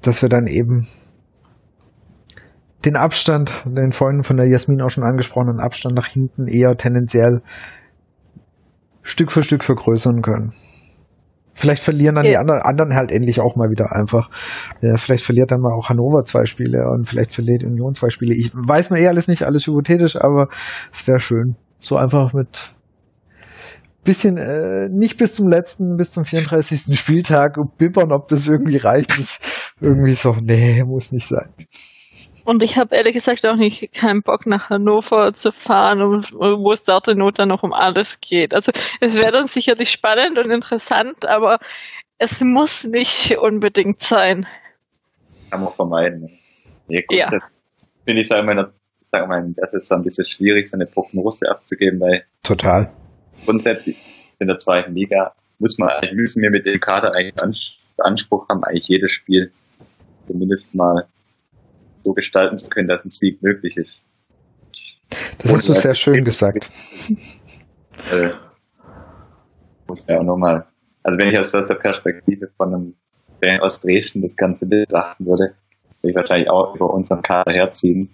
dass wir dann eben den Abstand, den vorhin von der Jasmin auch schon angesprochenen Abstand nach hinten eher tendenziell Stück für Stück vergrößern können. Vielleicht verlieren dann ja. die anderen, anderen halt endlich auch mal wieder einfach. Ja, vielleicht verliert dann mal auch Hannover zwei Spiele und vielleicht verliert Union zwei Spiele. Ich weiß mir eh alles nicht, alles hypothetisch, aber es wäre schön. So einfach mit bisschen, äh, nicht bis zum letzten, bis zum 34. Spieltag bibbern, ob das irgendwie reicht. ist irgendwie so, nee, muss nicht sein. Und ich habe ehrlich gesagt auch nicht keinen Bock nach Hannover zu fahren, wo es dort in Not dann noch um alles geht. Also es wäre dann sicherlich spannend und interessant, aber es muss nicht unbedingt sein. Kann man vermeiden. Nee, gut, ja. Finde ich, sagen wir, sagen wir, das ist ein bisschen schwierig, so eine Prognose abzugeben, weil total grundsätzlich in der zweiten Liga muss man eigentlich müssen wir mit dem Kader eigentlich Anspruch haben, eigentlich jedes Spiel zumindest mal so gestalten zu können, dass ein Sieg möglich ist. Das hast du sehr schön gesagt. Äh, muss ja auch nochmal, also wenn ich aus der Perspektive von einem Fan aus Dresden das Ganze betrachten würde, würde ich wahrscheinlich auch über unseren Kader herziehen.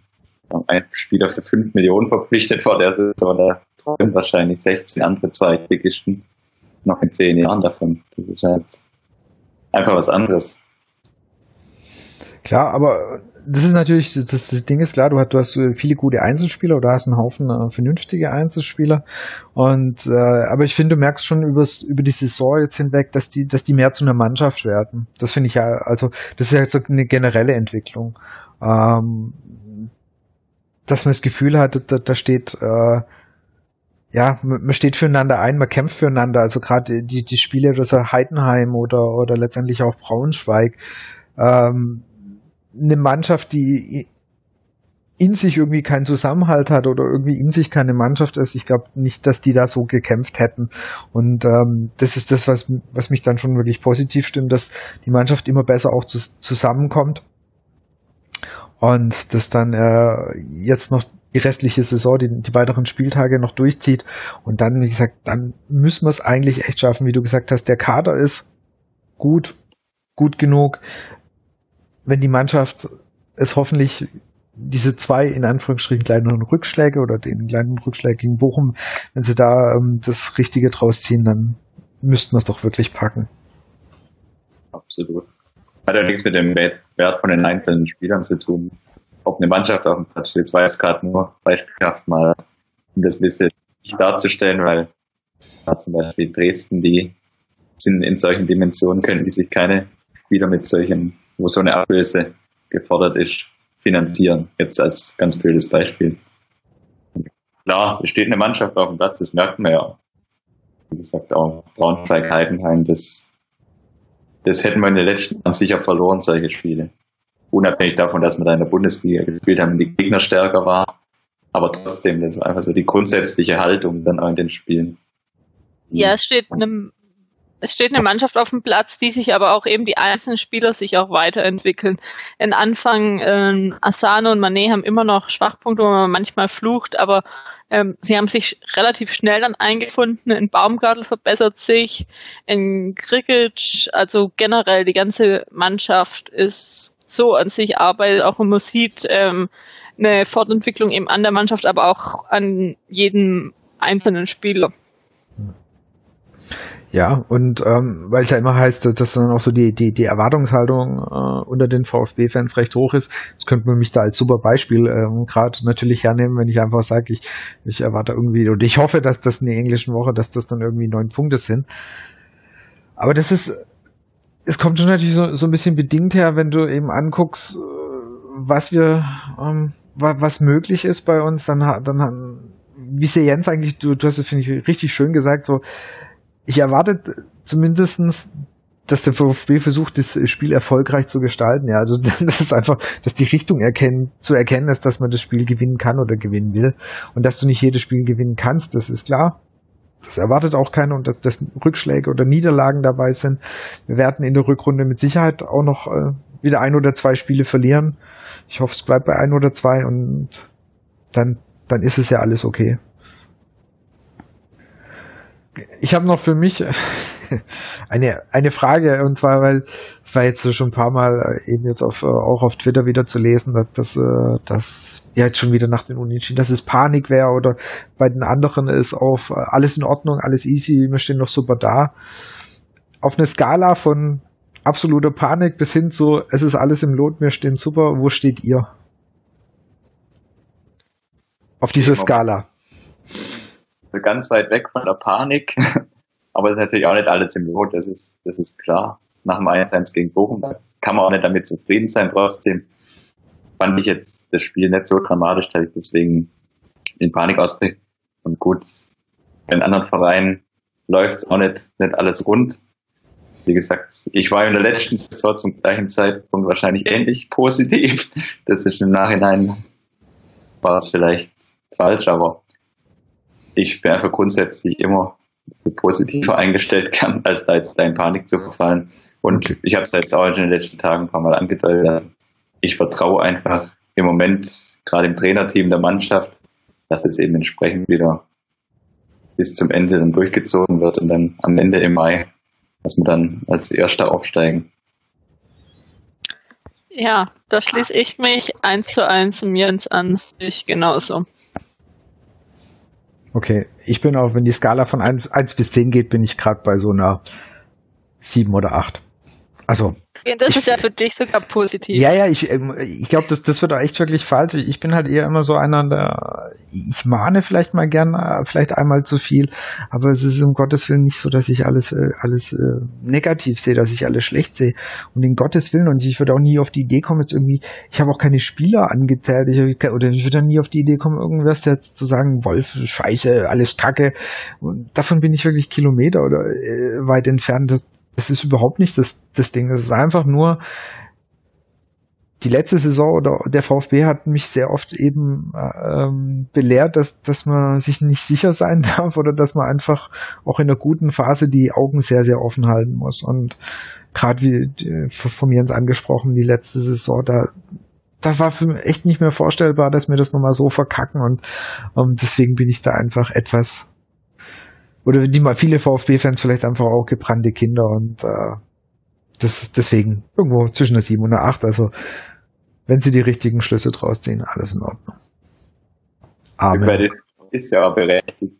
Wir haben einen Spieler für 5 Millionen verpflichtet vor der Saison, da träumen wahrscheinlich 16 andere Zweitligisten noch in 10 Jahren davon. Das ist halt einfach was anderes. Klar, aber das ist natürlich, das, das Ding ist klar, du hast, du hast viele gute Einzelspieler oder hast einen Haufen äh, vernünftige Einzelspieler. Und äh, aber ich finde, du merkst schon übers, über die Saison jetzt hinweg, dass die, dass die mehr zu einer Mannschaft werden. Das finde ich ja, also das ist ja so eine generelle Entwicklung. Ähm, dass man das Gefühl hat, da, da steht äh, ja, man steht füreinander ein, man kämpft füreinander. Also gerade die, die Spiele, das Heidenheim oder, oder letztendlich auch Braunschweig, ähm, eine Mannschaft, die in sich irgendwie keinen Zusammenhalt hat oder irgendwie in sich keine Mannschaft ist. Ich glaube nicht, dass die da so gekämpft hätten. Und ähm, das ist das, was, was mich dann schon wirklich positiv stimmt, dass die Mannschaft immer besser auch zu, zusammenkommt. Und das dann äh, jetzt noch die restliche Saison, die, die weiteren Spieltage noch durchzieht. Und dann, wie gesagt, dann müssen wir es eigentlich echt schaffen, wie du gesagt hast, der Kader ist gut, gut genug wenn die Mannschaft es hoffentlich diese zwei in Anführungsstrichen kleineren Rückschläge oder den kleinen Rückschlag gegen Bochum, wenn sie da ähm, das Richtige draus ziehen, dann müssten wir es doch wirklich packen. Absolut. Hat ja nichts mit dem Wert von den einzelnen Spielern zu tun. Ob eine Mannschaft auf dem Platz steht, es gerade nur beispielhaft mal, um das bisschen darzustellen, weil Ja, zum Beispiel Dresden, die sind in solchen Dimensionen, können die sich keine Spieler mit solchen, wo so eine Ablöse gefordert ist, finanzieren. Jetzt als ganz blödes Beispiel. Klar, es steht eine Mannschaft auf dem Platz, das merkt man ja. Wie gesagt, auch Braunschweig, Heidenheim, das, das hätten wir in den letzten Jahren sicher verloren, solche Spiele. Unabhängig davon, dass wir da in der Bundesliga gespielt haben die Gegner stärker war. Aber trotzdem, das war einfach so die grundsätzliche Haltung dann auch in den Spielen. Ja, es steht einem es steht eine Mannschaft auf dem Platz, die sich aber auch eben die einzelnen Spieler sich auch weiterentwickeln. In Anfang ähm, Asano und Mané haben immer noch Schwachpunkte, wo man manchmal flucht, aber ähm, sie haben sich relativ schnell dann eingefunden. In Baumgartel verbessert sich, in Krikic, also generell die ganze Mannschaft ist so an sich arbeitet, auch wenn man sieht, ähm, eine Fortentwicklung eben an der Mannschaft, aber auch an jedem einzelnen Spieler. Ja, und ähm, weil es ja immer heißt, dass dann auch so die, die, die Erwartungshaltung äh, unter den VfB-Fans recht hoch ist, das könnte man mich da als super Beispiel ähm, gerade natürlich hernehmen, wenn ich einfach sage, ich, ich erwarte irgendwie, und ich hoffe, dass das in der englischen Woche, dass das dann irgendwie neun Punkte sind. Aber das ist, es kommt schon natürlich so, so ein bisschen bedingt her, wenn du eben anguckst, äh, was wir, ähm, was möglich ist bei uns, dann, dann wie es Jens eigentlich, du, du hast es, finde ich, richtig schön gesagt, so, ich erwarte zumindestens, dass der VfB versucht, das Spiel erfolgreich zu gestalten. Ja, also das ist einfach, dass die Richtung erkennen, zu erkennen ist, dass man das Spiel gewinnen kann oder gewinnen will. Und dass du nicht jedes Spiel gewinnen kannst, das ist klar. Das erwartet auch keiner und dass, dass Rückschläge oder Niederlagen dabei sind. Wir werden in der Rückrunde mit Sicherheit auch noch äh, wieder ein oder zwei Spiele verlieren. Ich hoffe, es bleibt bei ein oder zwei und dann, dann ist es ja alles okay ich habe noch für mich eine, eine Frage, und zwar, weil es war jetzt schon ein paar Mal äh, eben jetzt auf, äh, auch auf Twitter wieder zu lesen, dass, dass, äh, dass ja jetzt schon wieder nach den Unentschieden, dass es Panik wäre oder bei den anderen ist auf alles in Ordnung, alles easy, wir stehen noch super da. Auf eine Skala von absoluter Panik bis hin zu, es ist alles im Lot, wir stehen super, wo steht ihr? Auf dieser Skala ganz weit weg von der Panik. Aber es ist natürlich auch nicht alles im Lot, das ist, das ist klar. Nach dem 1-1 gegen Bochum, da kann man auch nicht damit zufrieden sein. Trotzdem fand ich jetzt das Spiel nicht so dramatisch, dass ich deswegen in Panik ausbreche. Und gut, in anderen Vereinen läuft es auch nicht, nicht alles rund. Wie gesagt, ich war in der letzten Saison zum gleichen Zeitpunkt wahrscheinlich ähnlich positiv. Das ist im Nachhinein war es vielleicht falsch, aber ich bin einfach grundsätzlich immer positiver eingestellt kann, als da jetzt in Panik zu verfallen. Und okay. ich habe es jetzt auch in den letzten Tagen ein paar Mal angedeutet. Ich vertraue einfach im Moment, gerade im Trainerteam der Mannschaft, dass es eben entsprechend wieder bis zum Ende dann durchgezogen wird und dann am Ende im Mai, dass wir dann als Erster aufsteigen. Ja, da schließe ich mich eins zu eins mir ins Ansicht genauso. Okay, ich bin auch, wenn die Skala von 1, 1 bis 10 geht, bin ich gerade bei so einer 7 oder 8. Also. Das ich, ist ja für dich sogar positiv. Ja, ja, ich, ähm, ich glaube, das, das wird auch echt wirklich falsch. Ich bin halt eher immer so einer, der, ich mahne vielleicht mal gern, äh, vielleicht einmal zu viel, aber es ist um Gottes Willen nicht so, dass ich alles, äh, alles äh, negativ sehe, dass ich alles schlecht sehe. Und in Gottes Willen, und ich würde auch nie auf die Idee kommen, jetzt irgendwie, ich habe auch keine Spieler angezählt, ich, oder ich würde nie auf die Idee kommen, irgendwas jetzt zu sagen, Wolf, Scheiße, alles Kacke. Und davon bin ich wirklich Kilometer oder äh, weit entfernt. Das, das ist überhaupt nicht das, das Ding. Das ist einfach nur, die letzte Saison oder der VfB hat mich sehr oft eben ähm, belehrt, dass, dass man sich nicht sicher sein darf oder dass man einfach auch in einer guten Phase die Augen sehr, sehr offen halten muss. Und gerade wie von mir ins angesprochen, die letzte Saison, da, da war für mich echt nicht mehr vorstellbar, dass wir das nochmal so verkacken und ähm, deswegen bin ich da einfach etwas oder die mal viele VfB-Fans vielleicht einfach auch gebrannte Kinder und äh, das deswegen irgendwo zwischen der 7 und der 8. Also wenn sie die richtigen Schlüsse draus ziehen, alles in Ordnung. Amen. Das ist ja berechtigt.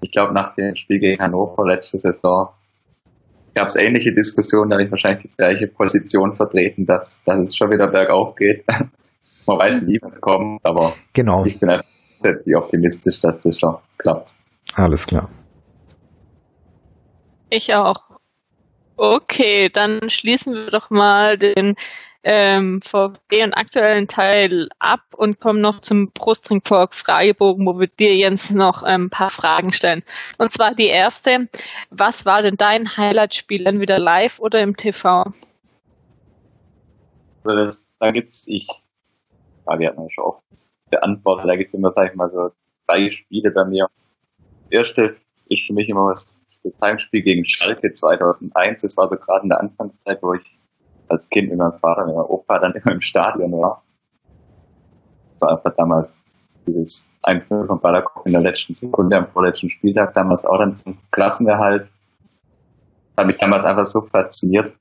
Ich glaube, nach dem Spiel gegen Hannover letzte Saison gab es ähnliche Diskussionen, da habe ich wahrscheinlich die gleiche Position vertreten, dass, dass es schon wieder bergauf geht. Man weiß nie, was kommt, aber genau. ich bin einfach optimistisch, dass das schon klappt. Alles klar. Ich auch. Okay, dann schließen wir doch mal den ähm, VfB und aktuellen Teil ab und kommen noch zum Brustring Talk Fragebogen, wo wir dir Jens noch ein paar Fragen stellen. Und zwar die erste, was war denn dein Highlight-Spiel, entweder live oder im TV? Also das, da gibt's, ich, Frage hat man schon oft beantwortet, da gibt's immer, sag ich mal, so drei Spiele bei mir. Das erste ist für mich immer das Heimspiel gegen Schalke 2001. Das war so gerade in der Anfangszeit, wo ich als Kind mit meinem Vater, mit meinem Opa dann immer im Stadion war. Das war einfach damals dieses 1-0 von Balakov in der letzten Sekunde am vorletzten Spieltag, damals auch dann zum Klassenerhalt. Hat mich damals einfach so fasziniert,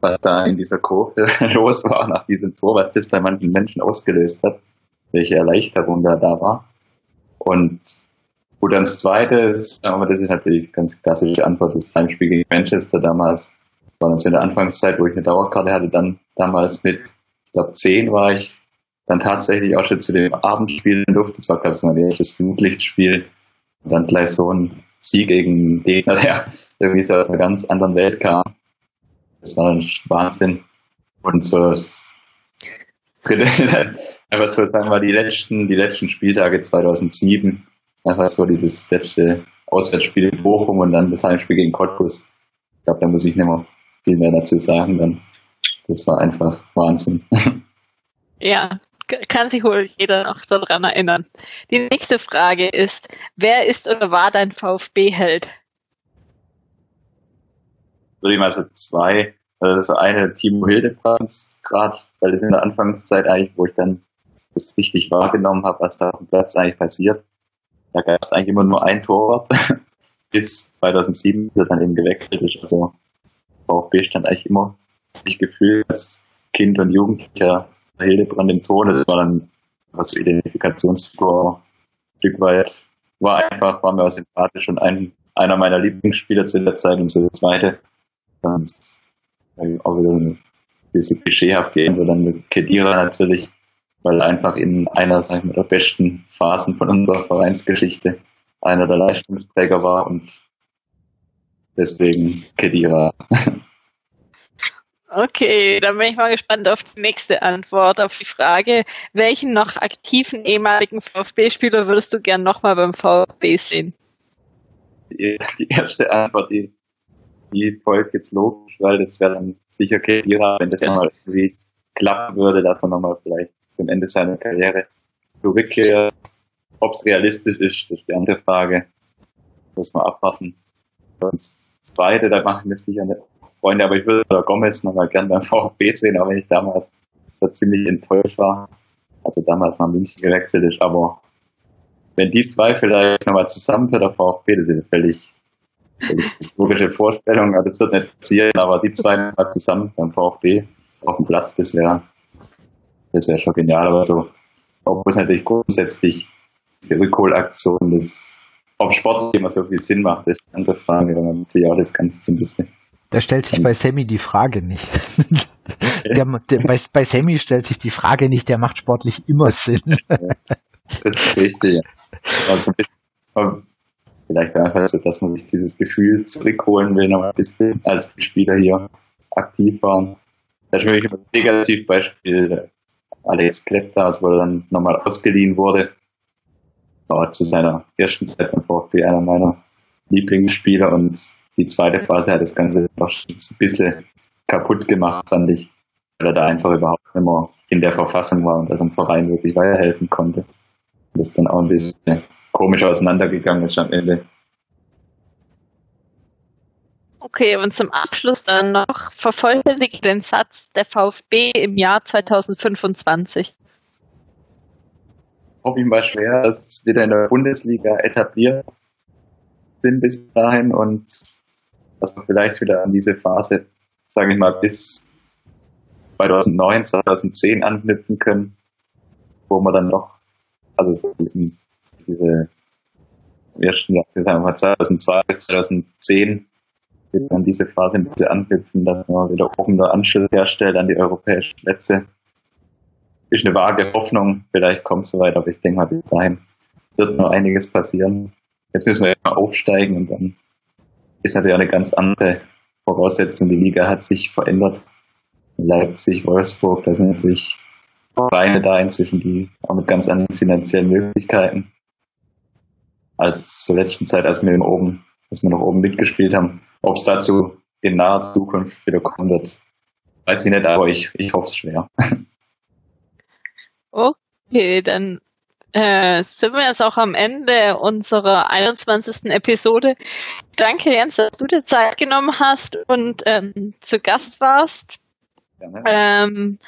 was da in dieser Kurve los war nach diesem Tor, was das bei manchen Menschen ausgelöst hat, welche Erleichterung da da war. Und gut, dann das zweite, aber das ist natürlich ganz klassische Antwort, das Heimspiel gegen Manchester damals war das in der Anfangszeit, wo ich eine Dauerkarte hatte, dann damals mit, ich glaube, zehn war ich dann tatsächlich auch schon zu dem Abendspiel in Luft. Das war, glaube ich, mein erstes Flutlichtspiel. Und dann gleich so ein Sieg gegen Gegner, der irgendwie so aus einer ganz anderen Welt kam. Das war ein Wahnsinn. Und so das dritte, einfach so sagen wir die letzten, die letzten Spieltage 2007. Einfach so dieses letzte Auswärtsspiel in Bochum und dann das Heimspiel gegen Cottbus. Ich glaube, da muss ich nicht mehr viel mehr dazu sagen dann. Das war einfach Wahnsinn. Ja, kann sich wohl jeder noch daran erinnern. Die nächste Frage ist, wer ist oder war dein VfB-Held? Würde ich mal so zwei, also eine Timo Hildebrands gerade, weil das in der Anfangszeit eigentlich, wo ich dann das richtig wahrgenommen habe, was da auf dem Platz eigentlich passiert. Da gab es eigentlich immer nur ein Torwart, bis 2007 wird dann eben gewechselt ist. Also VfB stand eigentlich immer, ich gefühlt als Kind und Jugendlicher Hildebrand im Ton. Das war dann was so Identifikationsfigur ein Stück weit. War einfach, war mir auch sympathisch und ein, einer meiner Lieblingsspieler zu der Zeit und so der zweite. Dann auch wieder diese klischeehafte Ende dann mit Kedira natürlich, weil einfach in einer, sag ich mal, der besten Phasen von unserer Vereinsgeschichte einer der Leistungsträger war und Deswegen Kedira. Okay, dann bin ich mal gespannt auf die nächste Antwort auf die Frage, welchen noch aktiven ehemaligen VfB-Spieler würdest du gern nochmal beim VfB sehen? Die, die, erste Antwort, die, die folgt jetzt logisch, weil das wäre dann sicher Kedira, wenn das ja mal irgendwie klappen würde, dass er nochmal vielleicht zum Ende seiner Karriere zurückkehrt. Ob es realistisch ist, das ist die andere Frage. Muss man abwarten. Sonst zweite, da mache ich mir sicher eine Freunde, aber ich würde da Gomez nochmal gern beim VfB sehen, auch wenn ich damals so ziemlich enttäuscht war. Also damals nach München gewechselt ist, aber wenn die zwei vielleicht nochmal zusammen für der VfB, das ist eine völlig, völlig logische Vorstellung, also das wird nicht passieren, aber die zwei nochmal zusammen beim VfB auf dem Platz, das wäre, das wäre schon genial, aber so, obwohl es natürlich grundsätzlich diese Rückholaktion, das ob Sport immer so viel Sinn macht, ist eine andere Frage, wenn man sich auch das Ganze so ein bisschen. Da stellt sich bei Sammy die Frage nicht. der, der, bei, bei Sammy stellt sich die Frage nicht, der macht sportlich immer Sinn. das ist richtig. Also, vielleicht einfach so, dass man sich dieses Gefühl zurückholen will, noch ein bisschen, als die Spieler hier aktiv waren. Das ist für mich ein Negativbeispiel. Alex Klepter, als er dann nochmal ausgeliehen wurde, war zu seiner ersten Zeit beim VfB einer meiner Lieblingsspieler und die zweite Phase hat das Ganze noch ein bisschen kaputt gemacht, fand ich, weil er da einfach überhaupt nicht mehr in der Verfassung war und das dem Verein wirklich weiterhelfen konnte. Das dann auch ein bisschen komisch auseinandergegangen ist am Ende. Okay, und zum Abschluss dann noch vervollständige den Satz der VfB im Jahr 2025 hoffe ich mal schwer, dass wir in der Bundesliga etabliert sind bis dahin und dass wir vielleicht wieder an diese Phase, sage ich mal, bis 2009, 2010 anknüpfen können, wo wir dann noch, also diese ersten Jahre, sagen wir mal 2002 bis 2010, an diese Phase bitte anknüpfen, dass man wieder oben der Anschluss herstellt an die europäischen Plätze ist eine vage Hoffnung, vielleicht kommt es soweit, aber ich denke mal, bis dahin wird noch einiges passieren. Jetzt müssen wir mal aufsteigen und dann ist natürlich auch eine ganz andere Voraussetzung. Die Liga hat sich verändert. Leipzig, Wolfsburg, da sind natürlich Vereine da inzwischen, die auch mit ganz anderen finanziellen Möglichkeiten als zur letzten Zeit, als wir oben, als wir noch oben mitgespielt haben. Ob es dazu in naher Zukunft wieder kommen wird, weiß ich nicht, aber ich, ich hoffe es schwer. Okay, dann äh, sind wir jetzt auch am Ende unserer 21. Episode. Danke, Jens, dass du dir Zeit genommen hast und ähm, zu Gast warst. Ähm,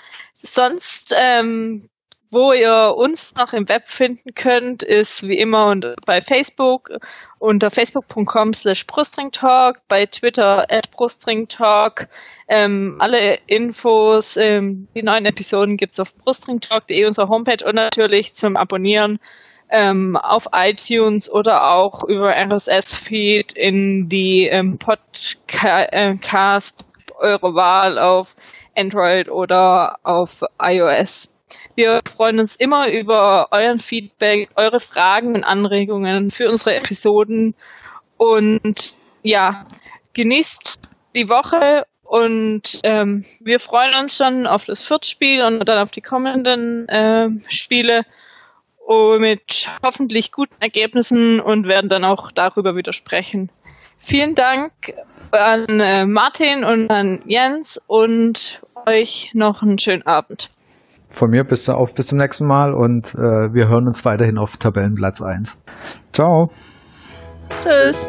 sonst, ähm, wo ihr uns noch im Web finden könnt, ist wie immer bei Facebook unter facebook.com slash brustringtalk, bei Twitter at brustringtalk. Ähm, alle Infos, ähm, die neuen Episoden gibt's auf brustringtalk.de, unserer Homepage und natürlich zum Abonnieren ähm, auf iTunes oder auch über RSS-Feed in die ähm, Podcast eure Wahl auf Android oder auf iOS. Wir freuen uns immer über euren Feedback, eure Fragen und Anregungen für unsere Episoden. Und ja, genießt die Woche und ähm, wir freuen uns schon auf das Viertspiel und dann auf die kommenden äh, Spiele mit hoffentlich guten Ergebnissen und werden dann auch darüber wieder sprechen. Vielen Dank an äh, Martin und an Jens und euch noch einen schönen Abend. Von mir bis, auf bis zum nächsten Mal und äh, wir hören uns weiterhin auf Tabellenplatz 1. Ciao. Tschüss.